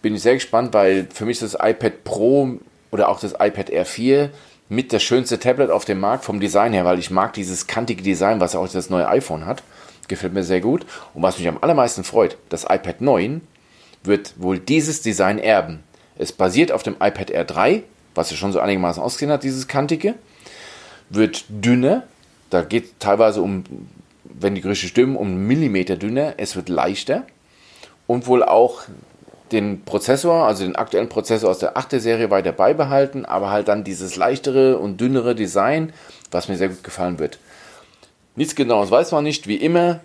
B: Bin ich sehr gespannt, weil für mich das iPad Pro oder auch das iPad Air 4 mit das schönste Tablet auf dem Markt vom Design her, weil ich mag dieses kantige Design, was auch das neue iPhone hat. Gefällt mir sehr gut. Und was mich am allermeisten freut, das iPad 9 wird wohl dieses Design erben. Es basiert auf dem iPad Air 3, was ja schon so einigermaßen ausgesehen hat, dieses kantige. Wird dünner. Da geht teilweise um, wenn die Gerüchte stimmen, um Millimeter dünner. Es wird leichter. Und wohl auch den Prozessor, also den aktuellen Prozessor aus der 8er Serie weiter beibehalten, aber halt dann dieses leichtere und dünnere Design, was mir sehr gut gefallen wird. Nichts genaues weiß man nicht, wie immer.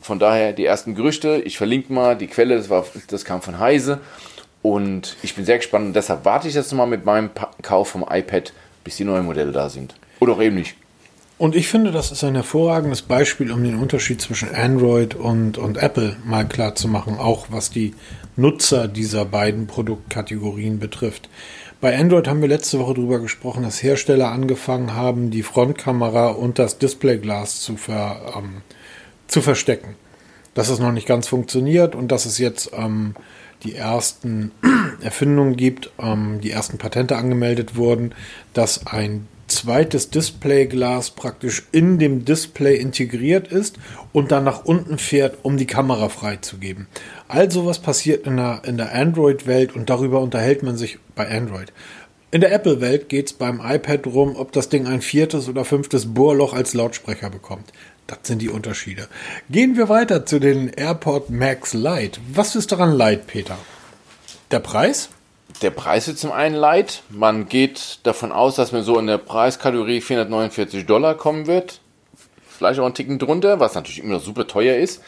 B: Von daher die ersten Gerüchte. Ich verlinke mal die Quelle, das, war, das kam von Heise. Und ich bin sehr gespannt und deshalb warte ich jetzt nochmal mit meinem Kauf vom iPad bis die neuen Modelle da sind. Oder auch eben nicht.
A: Und ich finde, das ist ein hervorragendes Beispiel, um den Unterschied zwischen Android und, und Apple mal klar zu machen, auch was die Nutzer dieser beiden Produktkategorien betrifft. Bei Android haben wir letzte Woche darüber gesprochen, dass Hersteller angefangen haben, die Frontkamera und das Displayglas zu, ver, ähm, zu verstecken. Dass es noch nicht ganz funktioniert und dass es jetzt ähm, die ersten [CLEARS THROAT] Erfindungen gibt, ähm, die ersten Patente angemeldet wurden, dass ein zweites Displayglas praktisch in dem Display integriert ist und dann nach unten fährt, um die Kamera freizugeben. Also was passiert in der, in der Android-Welt und darüber unterhält man sich bei Android. In der Apple-Welt geht es beim iPad darum, ob das Ding ein viertes oder fünftes Bohrloch als Lautsprecher bekommt. Das sind die Unterschiede. Gehen wir weiter zu den AirPod Max Lite. Was ist daran Lite, Peter? Der Preis?
B: Der Preis ist zum einen leid. Man geht davon aus, dass man so in der Preiskategorie 449 Dollar kommen wird. Vielleicht auch einen Ticken drunter, was natürlich immer noch super teuer ist.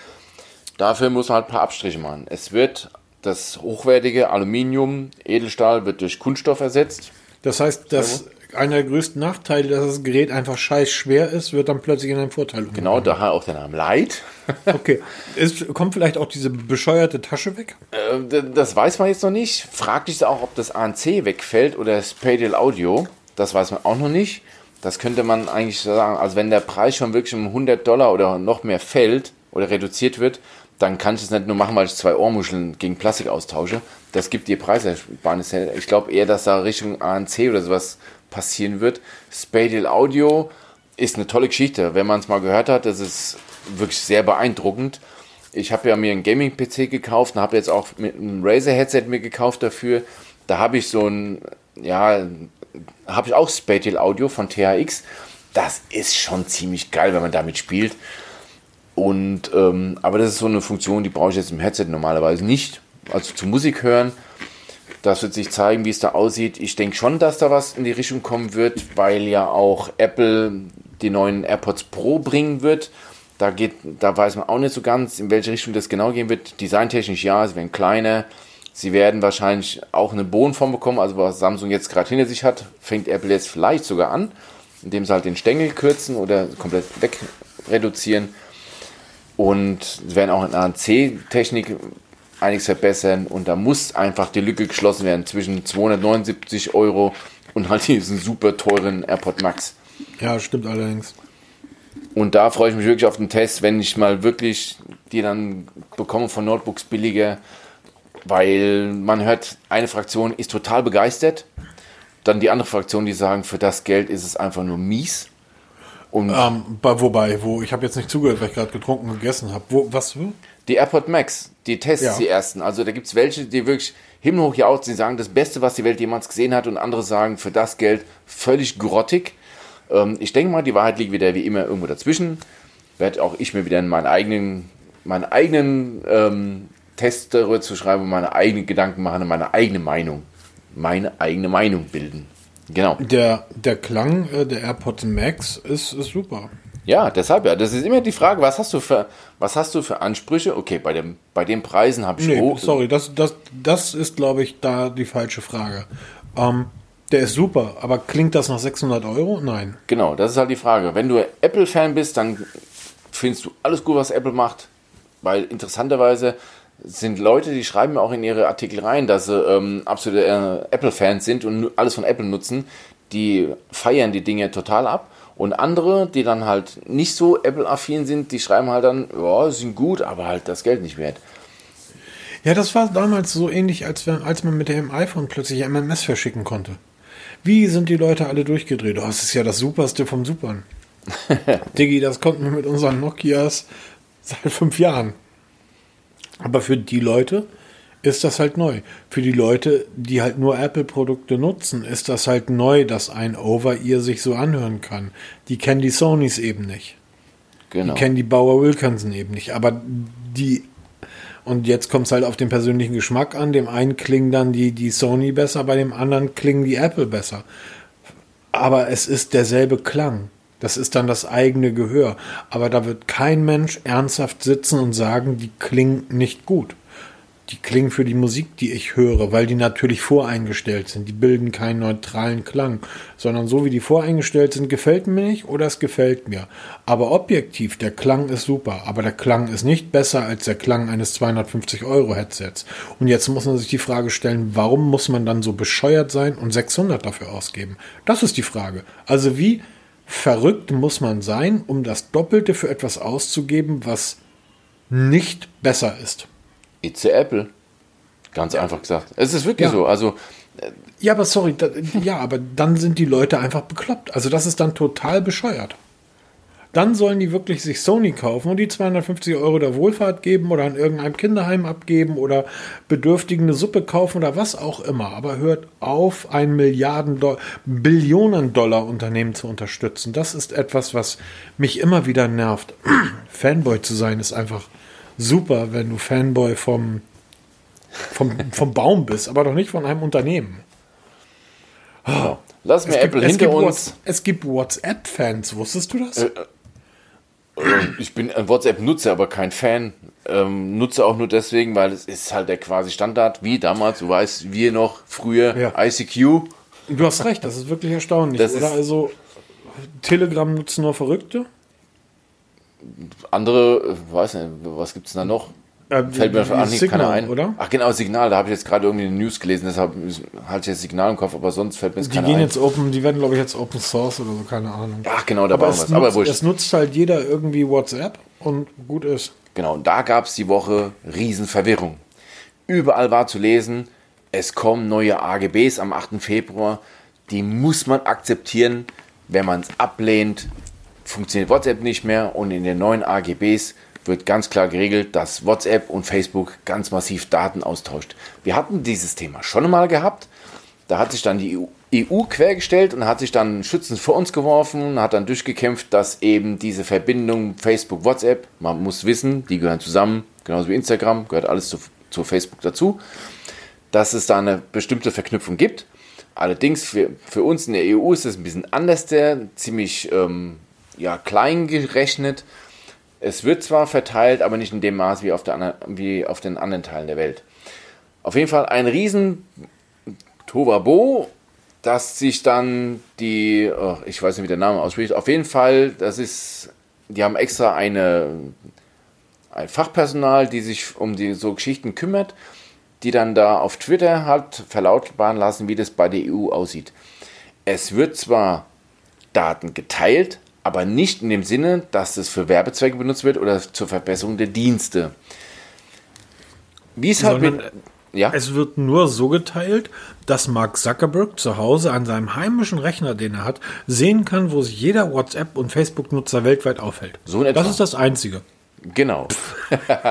B: Dafür muss man halt ein paar Abstriche machen. Es wird das hochwertige Aluminium, Edelstahl wird durch Kunststoff ersetzt.
A: Das heißt, dass einer der größten Nachteile, dass das Gerät einfach scheiß schwer ist, wird dann plötzlich in einen Vorteil.
B: Genau, daher auch der Name Light. [LAUGHS]
A: okay. Ist, kommt vielleicht auch diese bescheuerte Tasche weg?
B: Äh, das weiß man jetzt noch nicht. Fragt sich auch, ob das ANC wegfällt oder Spatial Audio. Das weiß man auch noch nicht. Das könnte man eigentlich sagen. Also wenn der Preis schon wirklich um 100 Dollar oder noch mehr fällt oder reduziert wird, dann kann ich es nicht nur machen, weil ich zwei Ohrmuscheln gegen Plastik austausche. Das gibt dir Preisersparnis. Ich glaube eher, dass da Richtung ANC oder sowas passieren wird. Spatial Audio ist eine tolle Geschichte. Wenn man es mal gehört hat, das ist wirklich sehr beeindruckend. Ich habe ja mir einen Gaming-PC gekauft und habe jetzt auch mit einem Razer-Headset mir gekauft dafür. Da habe ich so ein, ja, habe ich auch Spatial Audio von THX. Das ist schon ziemlich geil, wenn man damit spielt. Und, ähm, aber das ist so eine Funktion, die brauche ich jetzt im Headset normalerweise nicht. Also zu Musik hören das wird sich zeigen, wie es da aussieht. Ich denke schon, dass da was in die Richtung kommen wird, weil ja auch Apple die neuen AirPods Pro bringen wird. Da, geht, da weiß man auch nicht so ganz, in welche Richtung das genau gehen wird. Designtechnisch ja, sie werden kleiner. Sie werden wahrscheinlich auch eine Bodenform bekommen, also was Samsung jetzt gerade hinter sich hat, fängt Apple jetzt vielleicht sogar an, indem sie halt den Stängel kürzen oder komplett weg reduzieren. Und sie werden auch in ANC-Technik einiges verbessern und da muss einfach die Lücke geschlossen werden zwischen 279 Euro und halt diesen super teuren AirPod Max.
A: Ja, stimmt allerdings.
B: Und da freue ich mich wirklich auf den Test, wenn ich mal wirklich die dann bekomme von Notebooks billiger, weil man hört, eine Fraktion ist total begeistert, dann die andere Fraktion, die sagen, für das Geld ist es einfach nur mies.
A: Und ähm, wobei, wo ich habe jetzt nicht zugehört, weil ich gerade getrunken und gegessen habe. Wo was?
B: Die AirPod Max, die Tests, ja. die ersten. Also da gibt es welche, die wirklich himmelhoch jauchzen, die sagen, das Beste, was die Welt jemals gesehen hat, und andere sagen, für das Geld völlig grottig. Ähm, ich denke mal, die Wahrheit liegt wieder wie immer irgendwo dazwischen. Werde auch ich mir wieder meinen eigenen, meinen eigenen ähm, Test darüber zu schreiben, meine eigenen Gedanken machen und meine eigene Meinung, meine eigene Meinung bilden. Genau.
A: Der, der Klang äh, der AirPods Max ist, ist super.
B: Ja, deshalb ja. Das ist immer die Frage, was hast du für, was hast du für Ansprüche? Okay, bei, dem, bei den Preisen habe ich
A: nee, hoch. Sorry, das, das, das ist, glaube ich, da die falsche Frage. Ähm, der ist super, aber klingt das nach 600 Euro? Nein.
B: Genau, das ist halt die Frage. Wenn du Apple-Fan bist, dann findest du alles gut, was Apple macht. Weil interessanterweise sind Leute, die schreiben auch in ihre Artikel rein, dass sie ähm, absolute äh, Apple-Fans sind und alles von Apple nutzen. Die feiern die Dinge total ab. Und andere, die dann halt nicht so Apple-affin sind, die schreiben halt dann, ja, sind gut, aber halt das Geld nicht wert.
A: Ja, das war damals so ähnlich, als, wenn, als man mit dem iPhone plötzlich MMS verschicken konnte. Wie sind die Leute alle durchgedreht? Oh, das ist ja das Superste vom Supern. [LAUGHS] Diggi, das konnten wir mit unseren Nokias seit fünf Jahren. Aber für die Leute, ist das halt neu. Für die Leute, die halt nur Apple-Produkte nutzen, ist das halt neu, dass ein Over-Ear sich so anhören kann. Die kennen die Sonys eben nicht. Genau. Die kennen die Bauer Wilkinson eben nicht. Aber die, und jetzt kommt es halt auf den persönlichen Geschmack an. Dem einen klingen dann die, die Sony besser, bei dem anderen klingen die Apple besser. Aber es ist derselbe Klang. Das ist dann das eigene Gehör. Aber da wird kein Mensch ernsthaft sitzen und sagen, die klingen nicht gut Die klingen für die Musik, die ich höre, weil die natürlich voreingestellt sind. Die bilden keinen neutralen Klang, sondern so wie die voreingestellt sind, gefällt mir nicht oder es gefällt mir. Aber objektiv, der Klang ist super, aber der Klang ist nicht besser als der Klang eines 250 Euro Headsets. Und jetzt muss man sich die Frage stellen, warum muss man dann so bescheuert sein und 600 dafür ausgeben? Das ist die Frage. Also wie verrückt muss man sein, um das Doppelte für etwas auszugeben, was nicht besser ist?
B: It's Apple. Ganz einfach gesagt. Es ist wirklich
A: Ja.
B: so. Also,
A: Ja, aber sorry, da, ja, aber dann sind die Leute einfach bekloppt. Also das ist dann total bescheuert. Dann sollen die wirklich sich Sony kaufen und die 250 Euro der Wohlfahrt geben oder an irgendeinem Kinderheim abgeben oder Bedürftigen eine Suppe kaufen oder was auch immer. Aber hört auf, ein Milliarden Do Billionen Dollar Unternehmen zu unterstützen. Das ist etwas, was mich immer wieder nervt. [CLEARS THROAT] Fanboy zu sein ist einfach super, wenn du Fanboy vom, vom, vom Baum bist, aber doch nicht von einem Unternehmen.
B: genau. lassen wir
A: Es gibt-
B: Apple
A: es
B: hinter
A: gibt
B: uns.
A: Whats- Es gibt WhatsApp-Fans, wusstest du das?
B: Ich bin ein WhatsApp-Nutzer, aber kein Fan. Ähm, nutze auch nur deswegen, weil es ist halt der quasi Standard, wie damals, du weißt, wir noch früher
A: Ja.
B: ICQ.
A: Du hast recht, das ist wirklich erstaunlich,
B: Das
A: oder?
B: ist-
A: Also, Telegram nutzen nur Verrückte.
B: Andere, äh, weiß nicht, was gibt es da noch?
A: Äh,
B: Fällt mir an
A: Signal,
B: keiner ein.
A: oder?
B: Ach genau, Signal, da habe ich jetzt gerade irgendwie eine News gelesen, deshalb halte ich jetzt Signal im Kopf, aber sonst fällt mir jetzt
A: Die
B: keiner
A: gehen
B: ein.
A: jetzt open, die werden, glaube ich, jetzt Open Source oder so, keine Ahnung.
B: Ach genau, da
A: aber,
B: war
A: es
B: was.
A: nutzt,
B: Aber wurscht.
A: es nutzt halt jeder irgendwie WhatsApp und gut ist.
B: Genau, und da gab es die Woche Riesenverwirrung. Überall war zu lesen, es kommen neue AGBs am 8. Februar. Die muss man akzeptieren. Wenn man es ablehnt, funktioniert WhatsApp nicht mehr. Und in den neuen AGBs wird ganz klar geregelt, dass WhatsApp und Facebook ganz massiv Daten austauscht. Wir hatten dieses Thema schon mal gehabt. Da hat sich dann die EU, EU quergestellt und hat sich dann schützend vor uns geworfen und hat dann durchgekämpft, dass eben diese Verbindung Facebook, WhatsApp, man muss wissen, die gehören zusammen, genauso wie Instagram, gehört alles zu, zu Facebook dazu, dass es da eine bestimmte Verknüpfung gibt. Allerdings für, für uns in der EU ist es ein bisschen anders, der, ziemlich ähm, ja, klein gerechnet. Es wird zwar verteilt, aber nicht in dem Maß wie auf, der wie auf den anderen Teilen der Welt. Auf jeden Fall ein riesen Tovabo, dass sich dann die, oh, ich weiß nicht, wie der Name ausspricht, auf jeden Fall, das ist, die haben extra eine, ein Fachpersonal, die sich um die so Geschichten kümmert, die dann da auf Twitter halt verlautbaren lassen, wie das bei der EU aussieht. Es wird zwar Daten geteilt, aber nicht in dem Sinne, dass es für Werbezwecke benutzt wird oder zur Verbesserung der Dienste. Wie es halt mit, ja?
A: Es wird nur so geteilt, dass Mark Zuckerberg zu Hause an seinem heimischen Rechner, den er hat, sehen kann, wo sich jeder WhatsApp- und Facebook-Nutzer weltweit aufhält.
B: So
A: das ist das Einzige.
B: Genau. [LAUGHS]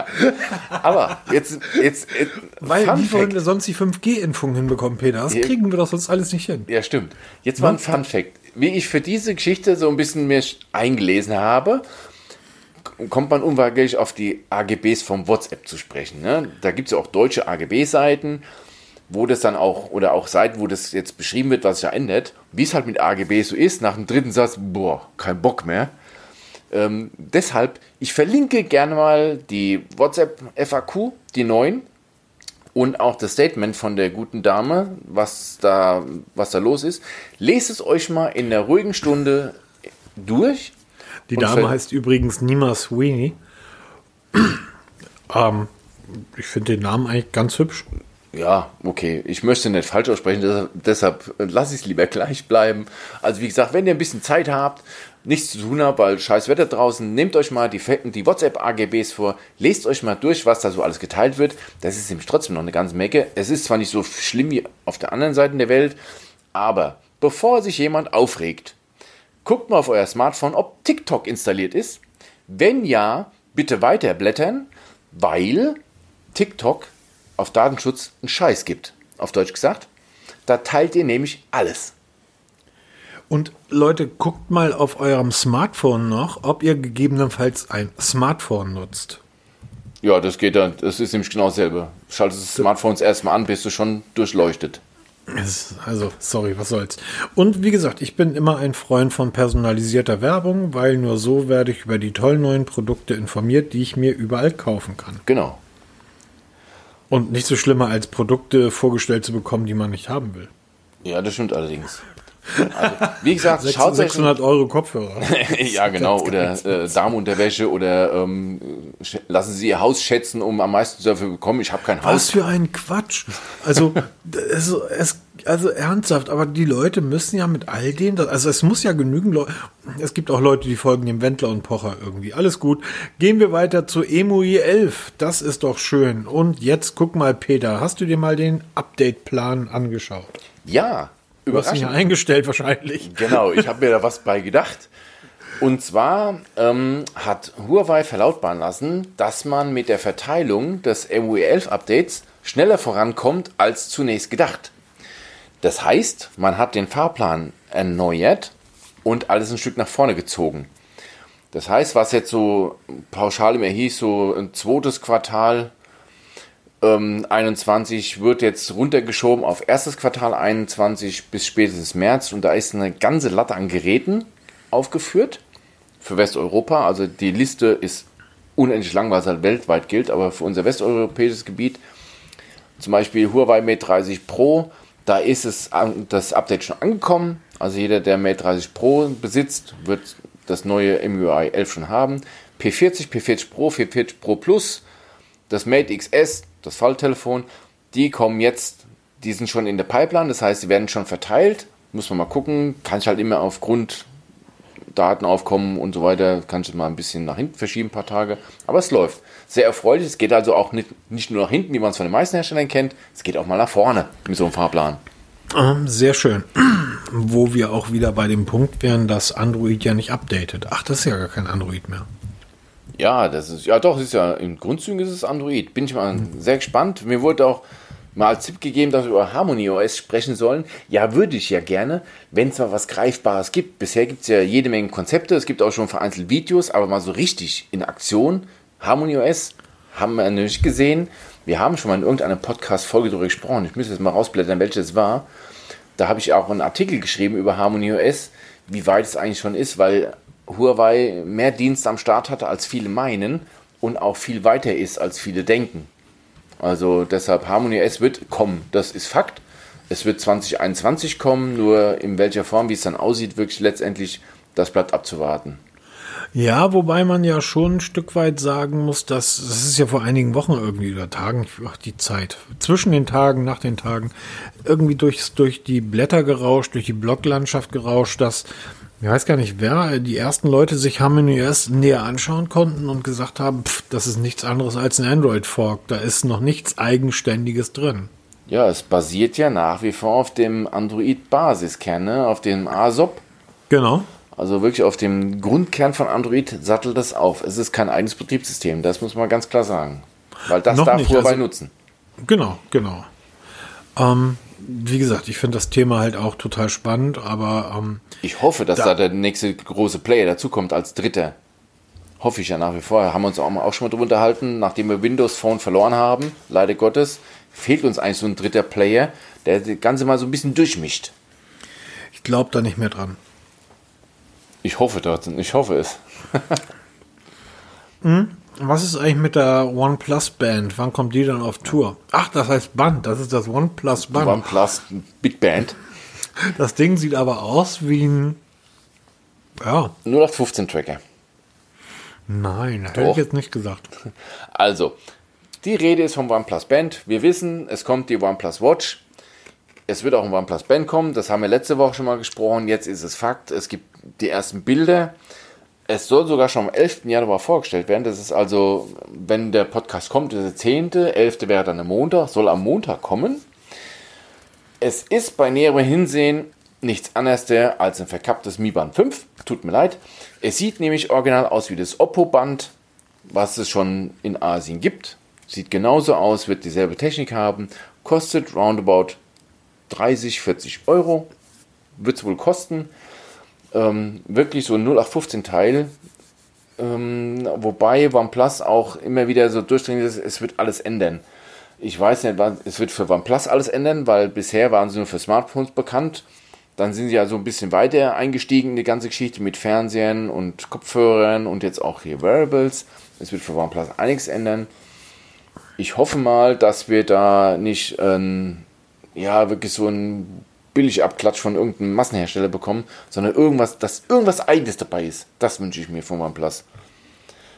B: Aber jetzt, jetzt, jetzt
A: Weil,
B: Fun
A: wie wollen wir sonst die 5G-Impfung hinbekommen, Peter? Das kriegen wir doch sonst alles nicht hin.
B: Ja, stimmt. Jetzt mal ein Fun Fact. Wie ich für diese Geschichte so ein bisschen mir eingelesen habe, kommt man unweigerlich auf die AGBs vom WhatsApp zu sprechen. Ne? Da gibt es ja auch deutsche AGB-Seiten, wo das dann auch, oder auch Seiten, wo das jetzt beschrieben wird, was sich da ändert. Wie es halt mit AGB so ist, nach dem dritten Satz, boah, kein Bock mehr. Ähm, deshalb, ich verlinke gerne mal die WhatsApp FAQ, die neuen, und auch das Statement von der guten Dame, was da, was da los ist. Lest es euch mal in der ruhigen Stunde durch.
A: Die Dame heißt übrigens Nima Sweeney. [CLEARS THROAT] ähm, ich finde den Namen eigentlich ganz hübsch.
B: Ja, okay. Ich möchte nicht falsch aussprechen, deshalb, deshalb lasse ich es lieber gleich bleiben. Also wie gesagt, wenn ihr ein bisschen Zeit habt, nichts zu tun habt, weil scheiß Wetter draußen, nehmt euch mal die, die WhatsApp-AGBs vor, lest euch mal durch, was da so alles geteilt wird. Das ist nämlich trotzdem noch eine ganze Menge. Es ist zwar nicht so schlimm wie auf der anderen Seite der Welt, aber bevor sich jemand aufregt, guckt mal auf euer Smartphone, ob TikTok installiert ist. Wenn ja, bitte weiterblättern, weil TikTok auf Datenschutz einen Scheiß gibt. Auf Deutsch gesagt, da teilt ihr nämlich alles.
A: Und Leute, guckt mal auf eurem Smartphone noch, ob ihr gegebenenfalls ein Smartphone nutzt.
B: Ja, das geht dann. Das ist nämlich genau dasselbe. Schaltest das Smartphone erstmal an, bist du schon durchleuchtet.
A: Also, sorry, was soll's. Und wie gesagt, ich bin immer ein Freund von personalisierter Werbung, weil nur so werde ich über die tollen neuen Produkte informiert, die ich mir überall kaufen kann.
B: Genau.
A: Und nicht so schlimmer als Produkte vorgestellt zu bekommen, die man nicht haben will.
B: Ja, das stimmt allerdings. Also, wie gesagt,
A: 6,
B: schaut euch
A: 600 Euro Kopfhörer. [LAUGHS]
B: ja, genau. Oder äh, Damenunterwäsche oder ähm, lassen Sie Ihr Haus schätzen, um am meisten dafür zu bekommen. Ich habe kein
A: Was
B: Haus.
A: für ein Quatsch. Also, es, es, also ernsthaft, aber die Leute müssen ja mit all dem, also es muss ja genügend Leute, es gibt auch Leute, die folgen dem Wendler und Pocher irgendwie. Alles gut. Gehen wir weiter zu EMUI 11. Das ist doch schön. Und jetzt guck mal, Peter, hast du dir mal den Update-Plan angeschaut?
B: Ja,
A: Du hast
B: überraschend.
A: eingestellt wahrscheinlich.
B: Genau, ich habe mir da was bei gedacht. Und zwar ähm, hat Huawei verlautbaren lassen, dass man mit der Verteilung des MUI 11 Updates schneller vorankommt als zunächst gedacht. Das heißt, man hat den Fahrplan erneuert und alles ein Stück nach vorne gezogen. Das heißt, was jetzt so pauschal immer hieß, so ein zweites Quartal ähm, 21 wird jetzt runtergeschoben auf erstes Quartal 21 bis spätestens März und da ist eine ganze Latte an Geräten aufgeführt für Westeuropa. Also die Liste ist unendlich lang, weil es halt weltweit gilt, aber für unser westeuropäisches Gebiet zum Beispiel Huawei Mate 30 Pro, da ist es das Update schon angekommen. Also jeder, der Mate 30 Pro besitzt, wird das neue MUI 11 schon haben. P40, P40 Pro, P40 Pro Plus, das Mate XS, das Falltelefon, die kommen jetzt, die sind schon in der Pipeline, das heißt, die werden schon verteilt. Muss man mal gucken, kann ich halt immer aufgrund Datenaufkommen und so weiter, kann ich mal ein bisschen nach hinten verschieben, ein paar Tage. Aber es läuft. Sehr erfreulich. Es geht also auch nicht, nicht nur nach hinten, wie man es von den meisten Herstellern kennt. Es geht auch mal nach vorne mit so einem Fahrplan.
A: Ähm, sehr schön. Wo wir auch wieder bei dem Punkt wären, dass Android ja nicht updatet. Ach, das ist ja gar kein Android mehr.
B: Ja, das ist, ja doch, es ist ja, in Grundzügen ist es Android. Bin ich mal sehr gespannt. Mir wurde auch mal als Tipp gegeben, dass wir über Harmony OS sprechen sollen. Ja, würde ich ja gerne, wenn es mal was Greifbares gibt. Bisher gibt es ja jede Menge Konzepte, es gibt auch schon vereinzelt Videos, aber mal so richtig in Aktion. Harmony OS haben wir nicht gesehen. Wir haben schon mal in irgendeiner Podcast-Folge darüber gesprochen. Ich müsste jetzt mal rausblättern, welches es war. Da habe ich auch einen Artikel geschrieben über Harmony OS, wie weit es eigentlich schon ist, weil Huawei mehr Dienste am Start hatte, als viele meinen und auch viel weiter ist, als viele denken. Also deshalb Harmony OS wird kommen, das ist Fakt. Es wird 2021 kommen, nur in welcher Form, wie es dann aussieht, wirklich letztendlich, das bleibt abzuwarten.
A: Ja, wobei man ja schon ein Stück weit sagen muss, dass das ist ja vor einigen Wochen irgendwie oder Tagen, ach, die Zeit, zwischen den Tagen, nach den Tagen, irgendwie durchs, durch die Blätter gerauscht, durch die Blocklandschaft gerauscht, dass, ich weiß gar nicht wer, die ersten Leute sich Harmony OS näher anschauen konnten und gesagt haben, pff, das ist nichts anderes als ein Android-Fork, da ist noch nichts Eigenständiges drin.
B: Ja, es basiert ja nach wie vor auf dem Android-Basiskern, ne? auf dem ASOP.
A: Genau.
B: Also wirklich auf dem Grundkern von Android sattelt das auf. Es ist kein eigenes Betriebssystem, das muss man ganz klar sagen. Weil das
A: Noch
B: darf
A: nicht, also-
B: nutzen.
A: Genau, genau. Ähm, wie gesagt, ich finde das Thema halt auch total spannend, aber ähm,
B: Ich hoffe, dass
A: Da-
B: da, der nächste große Player dazukommt als Dritter. Hoffe ich ja nach wie vor. Haben wir uns auch, mal, auch schon mal drüber unterhalten, nachdem wir Windows Phone verloren haben, leider Gottes, fehlt uns eigentlich so ein dritter Player, der das Ganze mal so ein bisschen durchmischt.
A: ich glaube da nicht mehr dran.
B: Ich hoffe dort, ich hoffe es.
A: Was ist eigentlich mit der OnePlus Band? Wann kommt die dann auf Tour? Ach, das heißt Band. Das ist das OnePlus Band.
B: OnePlus Big Band.
A: Das Ding sieht aber aus wie ein. Ja,
B: 0815 Tracker.
A: nein, hätte ich jetzt nicht gesagt. [LAUGHS]
B: Also, die Rede ist vom OnePlus Band. Wir wissen, es kommt die OnePlus Watch. Es wird auch ein OnePlus Band kommen. Das haben wir letzte Woche schon mal gesprochen. Jetzt ist es Fakt. Es gibt die ersten Bilder. Es soll sogar schon am 11. Januar vorgestellt werden. Das ist also, wenn der Podcast kommt, ist der 10. 11. wäre dann am Montag. Soll am Montag kommen. Es ist bei näherem Hinsehen nichts anderes als ein verkapptes Mi Band 5. Tut mir leid. Es sieht nämlich original aus wie das Oppo Band, was es schon in Asien gibt. Sieht genauso aus, wird dieselbe Technik haben. Kostet roundabout 30, 40 Euro. Wird es wohl kosten. Ähm, wirklich so ein 0815 Teil. Ähm, wobei OnePlus auch immer wieder so durchdringend ist, es wird alles ändern. Ich weiß nicht, es wird für OnePlus alles ändern, weil bisher waren sie nur für Smartphones bekannt. Dann sind sie ja so ein bisschen weiter eingestiegen in die ganze Geschichte mit Fernsehern und Kopfhörern und jetzt auch hier Wearables. Es wird für OnePlus einiges ändern. Ich hoffe mal, dass wir da nicht ähm, ja wirklich so ein Billigabklatsch von irgendeinem Massenhersteller bekommen, sondern irgendwas, dass irgendwas Eigenes dabei ist. Das wünsche ich mir von OnePlus.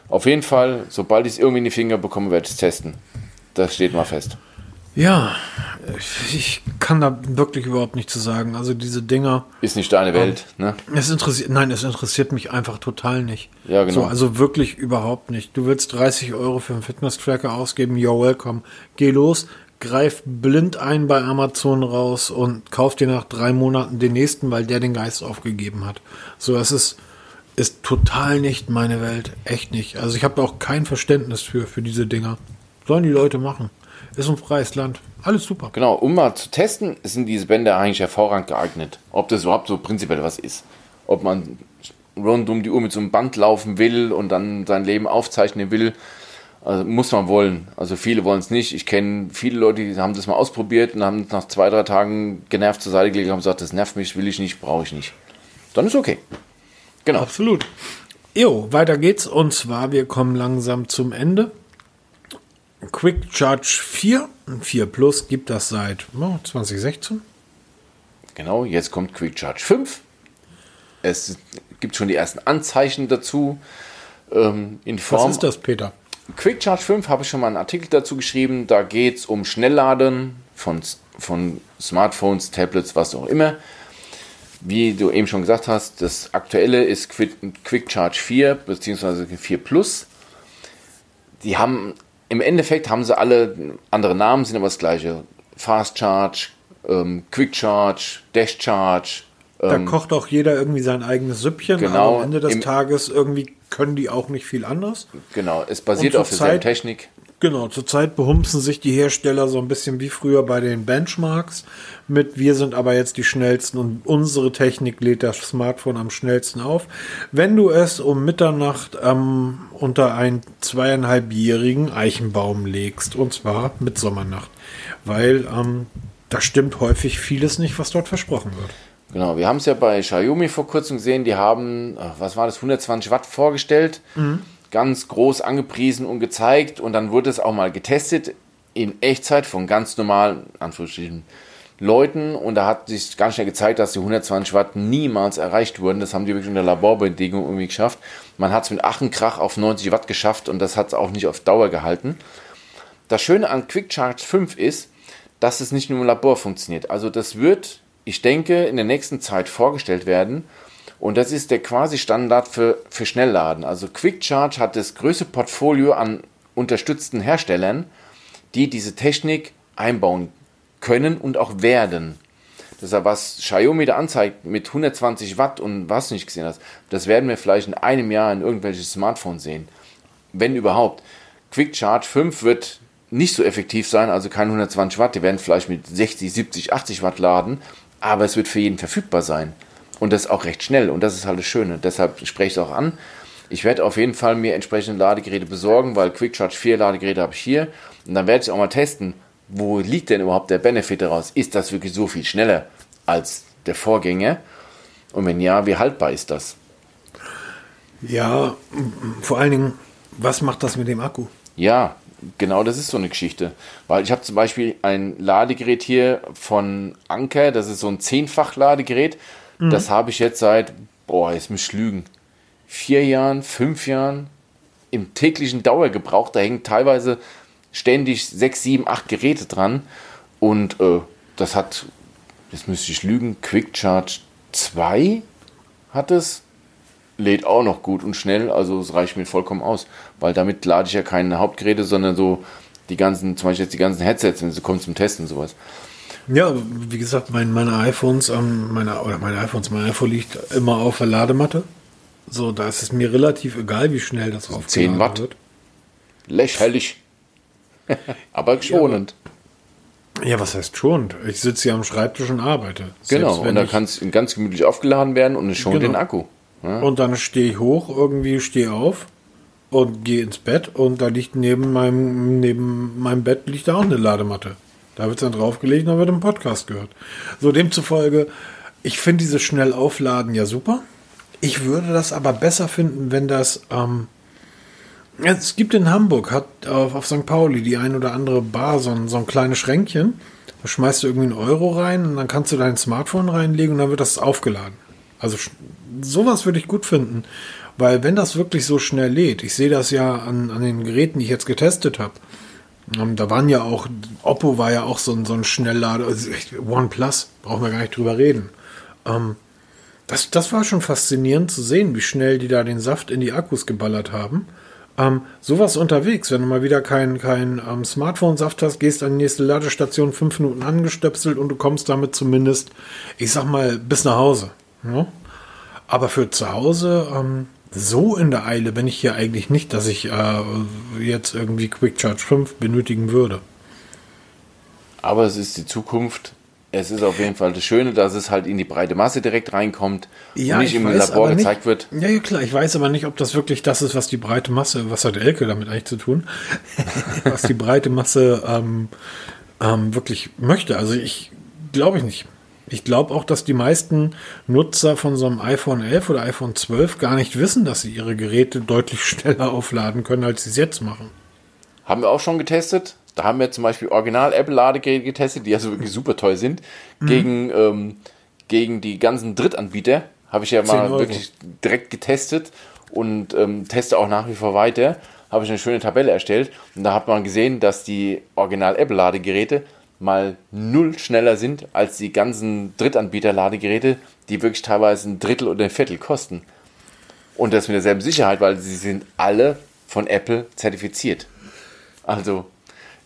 B: Auf jeden Fall, sobald ich es irgendwie in die Finger bekomme, werde ich es testen. Das steht mal fest.
A: Ja, ich kann da wirklich überhaupt nicht zu sagen. Also diese Dinger.
B: Ist nicht deine Welt,
A: ähm,
B: ne?
A: Es interessiert, nein, es interessiert mich einfach total nicht.
B: Ja, genau.
A: So, also wirklich überhaupt nicht. Du willst 30 Euro für einen Fitness-Tracker ausgeben, you're welcome. Geh los, greif blind ein bei Amazon raus und kauf dir nach drei Monaten den nächsten, weil der den Geist aufgegeben hat. So, es ist, ist total nicht meine Welt. Echt nicht. Also ich habe auch kein Verständnis für, für diese Dinger. Sollen die Leute machen. Ist ein freies Land. Alles super.
B: Genau, um mal zu testen, sind diese Bänder eigentlich hervorragend geeignet. Ob das überhaupt so prinzipiell was ist. Ob man rund um die Uhr mit so einem Band laufen will und dann sein Leben aufzeichnen will, also muss man wollen. Also viele wollen es nicht. Ich kenne viele Leute, die haben das mal ausprobiert und haben nach zwei, drei Tagen genervt zur Seite gelegt und haben gesagt, das nervt mich, will ich nicht, brauche ich nicht. Dann ist okay.
A: Genau. Absolut. Jo, weiter geht's. Und zwar, wir kommen langsam zum Ende. Quick Charge 4, 4 Plus gibt das seit oh, 2016.
B: Genau, jetzt kommt Quick Charge 5. Es gibt schon die ersten Anzeichen dazu. Ähm, in Form,
A: Was ist das, Peter?
B: Quick Charge 5 habe ich schon mal einen Artikel dazu geschrieben. Da geht es um Schnellladen von, von Smartphones, Tablets, was auch immer. Wie du eben schon gesagt hast, das aktuelle ist Quick, Charge 4 bzw. 4 Plus. Die haben im Endeffekt haben sie alle andere Namen, sind aber das gleiche. Fast Charge, ähm, Quick Charge, Dash Charge.
A: Da ähm, kocht auch jeder irgendwie sein eigenes Süppchen.
B: Genau,
A: aber am Ende des Tages irgendwie können die auch nicht viel anders.
B: Genau, es basiert auf derselben Technik.
A: Genau, zurzeit behumsen sich die Hersteller so ein bisschen wie früher bei den Benchmarks mit wir sind aber jetzt die schnellsten und unsere Technik lädt das Smartphone am schnellsten auf. Wenn du es um Mitternacht ähm, unter einen zweieinhalbjährigen Eichenbaum legst, und zwar mit Sommernacht, weil ähm, da stimmt häufig vieles nicht, was dort versprochen wird.
B: Genau, wir haben es ja bei Xiaomi vor kurzem gesehen, die haben, was war das, 120 Watt vorgestellt. Mhm ganz groß angepriesen und gezeigt und dann wurde es auch mal getestet in Echtzeit von ganz normalen, Anführungsstrichen, Leuten und da hat sich ganz schnell gezeigt, dass die 120 Watt niemals erreicht wurden. Das haben die wirklich in der Laborbedingung irgendwie geschafft. Man hat es mit Achenkrach auf 90 Watt geschafft und das hat es auch nicht auf Dauer gehalten. Das Schöne an Quick Charge 5 ist, dass es nicht nur im Labor funktioniert. Also das wird, ich denke, in der nächsten Zeit vorgestellt werden und das ist der quasi Standard für, für Schnellladen. Also Quick Charge hat das größte Portfolio an unterstützten Herstellern, die diese Technik einbauen können und auch werden. Deshalb, was Xiaomi da anzeigt mit 120 Watt und was nicht gesehen hast, das werden wir vielleicht in einem Jahr in irgendwelchen Smartphones sehen. Wenn überhaupt. Quick Charge 5 wird nicht so effektiv sein, also keine 120 Watt, die werden vielleicht mit 60, 70, 80 Watt laden, aber es wird für jeden verfügbar sein. Und das auch recht schnell. Und das ist halt das Schöne. Deshalb spreche ich es auch an. Ich werde auf jeden Fall mir entsprechende Ladegeräte besorgen, weil Quick Charge 4 Ladegeräte habe ich hier. Und dann werde ich auch mal testen, wo liegt denn überhaupt der Benefit daraus? Ist das wirklich so viel schneller als der Vorgänger? Und wenn ja, wie haltbar ist das?
A: Ja, vor allen Dingen, was macht das mit dem Akku?
B: Ja, genau das ist so eine Geschichte. Weil ich habe zum Beispiel ein Ladegerät hier von Anker, das ist so ein Zehnfach-Ladegerät. Mhm. Das habe ich jetzt seit, boah, jetzt muss ich lügen, vier Jahren, fünf Jahren im täglichen Dauergebrauch. Da hängen teilweise ständig sechs, sieben, acht Geräte dran. Und äh, das hat, jetzt müsste ich lügen, Quick Charge 2 hat es. Lädt auch noch gut und schnell, also es reicht mir vollkommen aus. Weil damit lade ich ja keine Hauptgeräte, sondern so die ganzen, zum Beispiel jetzt die ganzen Headsets, wenn sie kommen zum Testen und sowas.
A: Ja, wie gesagt, mein, meine iPhones, ähm, meine, oder meine iPhones, mein iPhone liegt immer auf der Ladematte. So, da ist es mir relativ egal, wie schnell das
B: aufgeladen 10 Watt. wird. Lächerlich. [LAUGHS] Aber schonend.
A: Ja. ja. was heißt schonend? Ich sitze hier am Schreibtisch und arbeite.
B: Genau, und da kann es ganz gemütlich aufgeladen werden und es schont genau. den Akku.
A: Ja. Und dann stehe ich hoch, irgendwie stehe auf und gehe ins Bett und da liegt neben meinem, neben meinem Bett liegt da auch eine Ladematte. Da wird es dann draufgelegt, dann wird im Podcast gehört. So, demzufolge, ich finde dieses schnell aufladen ja super. Ich würde das aber besser finden, wenn das ähm, Es gibt in Hamburg, hat auf, auf St. Pauli die ein oder andere Bar so ein, so ein kleines Schränkchen. Da schmeißt du irgendwie einen Euro rein und dann kannst du dein Smartphone reinlegen und dann wird das aufgeladen. Also sowas würde ich gut finden. Weil wenn das wirklich so schnell lädt, ich sehe das ja an, an den Geräten, die ich jetzt getestet habe. Ähm, da waren ja auch, Oppo war ja auch so ein, so ein Schnelllader, also OnePlus, brauchen wir gar nicht drüber reden. Ähm, das, das war schon faszinierend zu sehen, wie schnell die da den Saft in die Akkus geballert haben. Ähm, sowas unterwegs, wenn du mal wieder kein, kein ähm, Smartphone-Saft hast, gehst an die nächste Ladestation fünf Minuten angestöpselt und du kommst damit zumindest, ich sag mal, bis nach Hause. Ja? Aber für zu Hause, ähm, so in der Eile bin ich hier eigentlich nicht, dass ich äh, jetzt irgendwie Quick Charge 5 benötigen würde.
B: Aber es ist die Zukunft. Es ist auf jeden Fall das Schöne, dass es halt in die breite Masse direkt reinkommt
A: ja,
B: und nicht im Labor
A: nicht,
B: gezeigt wird.
A: Ja, ja, klar. Ich weiß aber nicht, ob das wirklich das ist, was die breite Masse, was hat Elke damit eigentlich zu tun, [LAUGHS] was die breite Masse ähm, ähm, wirklich möchte. Also ich glaube ich nicht. Ich glaube auch, dass die meisten Nutzer von so einem iPhone 11 oder iPhone 12 gar nicht wissen, dass sie ihre Geräte deutlich [LAUGHS] schneller aufladen können, als sie es jetzt machen.
B: Haben wir auch schon getestet. Da haben wir zum Beispiel Original Apple Ladegeräte getestet, die also wirklich [LAUGHS] super toll sind, mhm. gegen, ähm, gegen die ganzen Drittanbieter. Habe ich ja mal wirklich direkt getestet und ähm, teste auch nach wie vor weiter. Habe ich eine schöne Tabelle erstellt und da hat man gesehen, dass die Original Apple Ladegeräte mal null schneller sind als die ganzen Drittanbieter-Ladegeräte, die wirklich teilweise ein Drittel oder ein Viertel kosten. Und das mit derselben Sicherheit, weil sie sind alle von Apple zertifiziert. Also,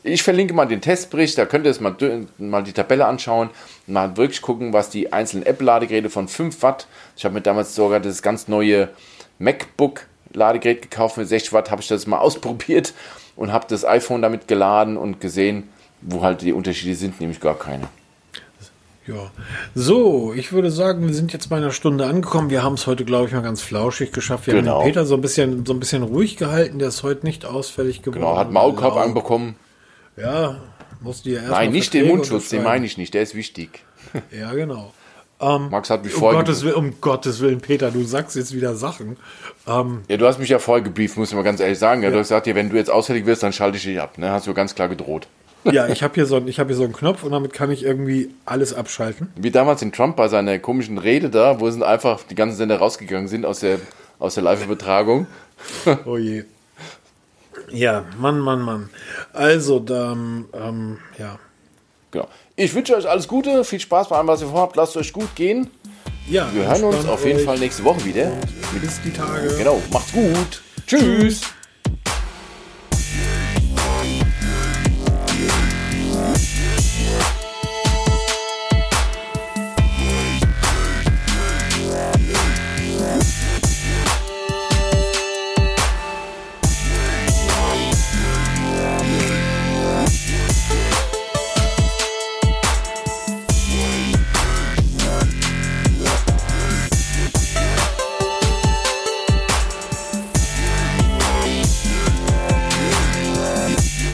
B: ich verlinke mal den Testbericht, da könnt ihr es mal, mal die Tabelle anschauen, mal wirklich gucken, was die einzelnen Apple-Ladegeräte von 5 Watt, ich habe mir damals sogar das ganz neue MacBook-Ladegerät gekauft mit 60 Watt, habe ich das mal ausprobiert und habe das iPhone damit geladen und gesehen, wo halt die Unterschiede sind, nämlich gar keine.
A: Ja, so, ich würde sagen, wir sind jetzt bei einer Stunde angekommen. Wir haben es heute, glaube ich, mal ganz flauschig geschafft. Wir genau. haben den Peter so ein bisschen, so ein bisschen ruhig gehalten. Der ist heute nicht ausfällig geworden. Genau,
B: hat Maulkorb anbekommen.
A: Ja, musste ja erst
B: Nein, nicht den Mundschutz, den meine ich nicht. Der ist wichtig. [LAUGHS]
A: Ja, genau.
B: Ähm, Max hat mich
A: um. Gottes, um Gottes Willen, Peter, du sagst jetzt wieder Sachen.
B: Ähm, ja, du hast mich ja vorher gebrieft, muss ich mal ganz ehrlich sagen. Ja, ja. Du hast gesagt, ja, wenn du jetzt ausfällig wirst, dann schalte ich dich ab. Ne? Hast du ganz klar gedroht.
A: Ja, ich habe hier, so, hab hier so einen Knopf und damit kann ich irgendwie alles abschalten.
B: Wie damals in Trump bei seiner komischen Rede da, wo sind einfach die ganzen Sender rausgegangen sind aus der, aus der Live-Übertragung.
A: oh je. Ja, Mann, Mann, Mann. Also, dann, ähm, ja.
B: Genau. Ich wünsche euch alles Gute, viel Spaß bei allem, was ihr vorhabt. Lasst euch gut gehen. Ja, wir hören uns auf jeden Fall nächste Woche wieder.
A: Bis die Tage.
B: Genau, macht's gut. Tschüss.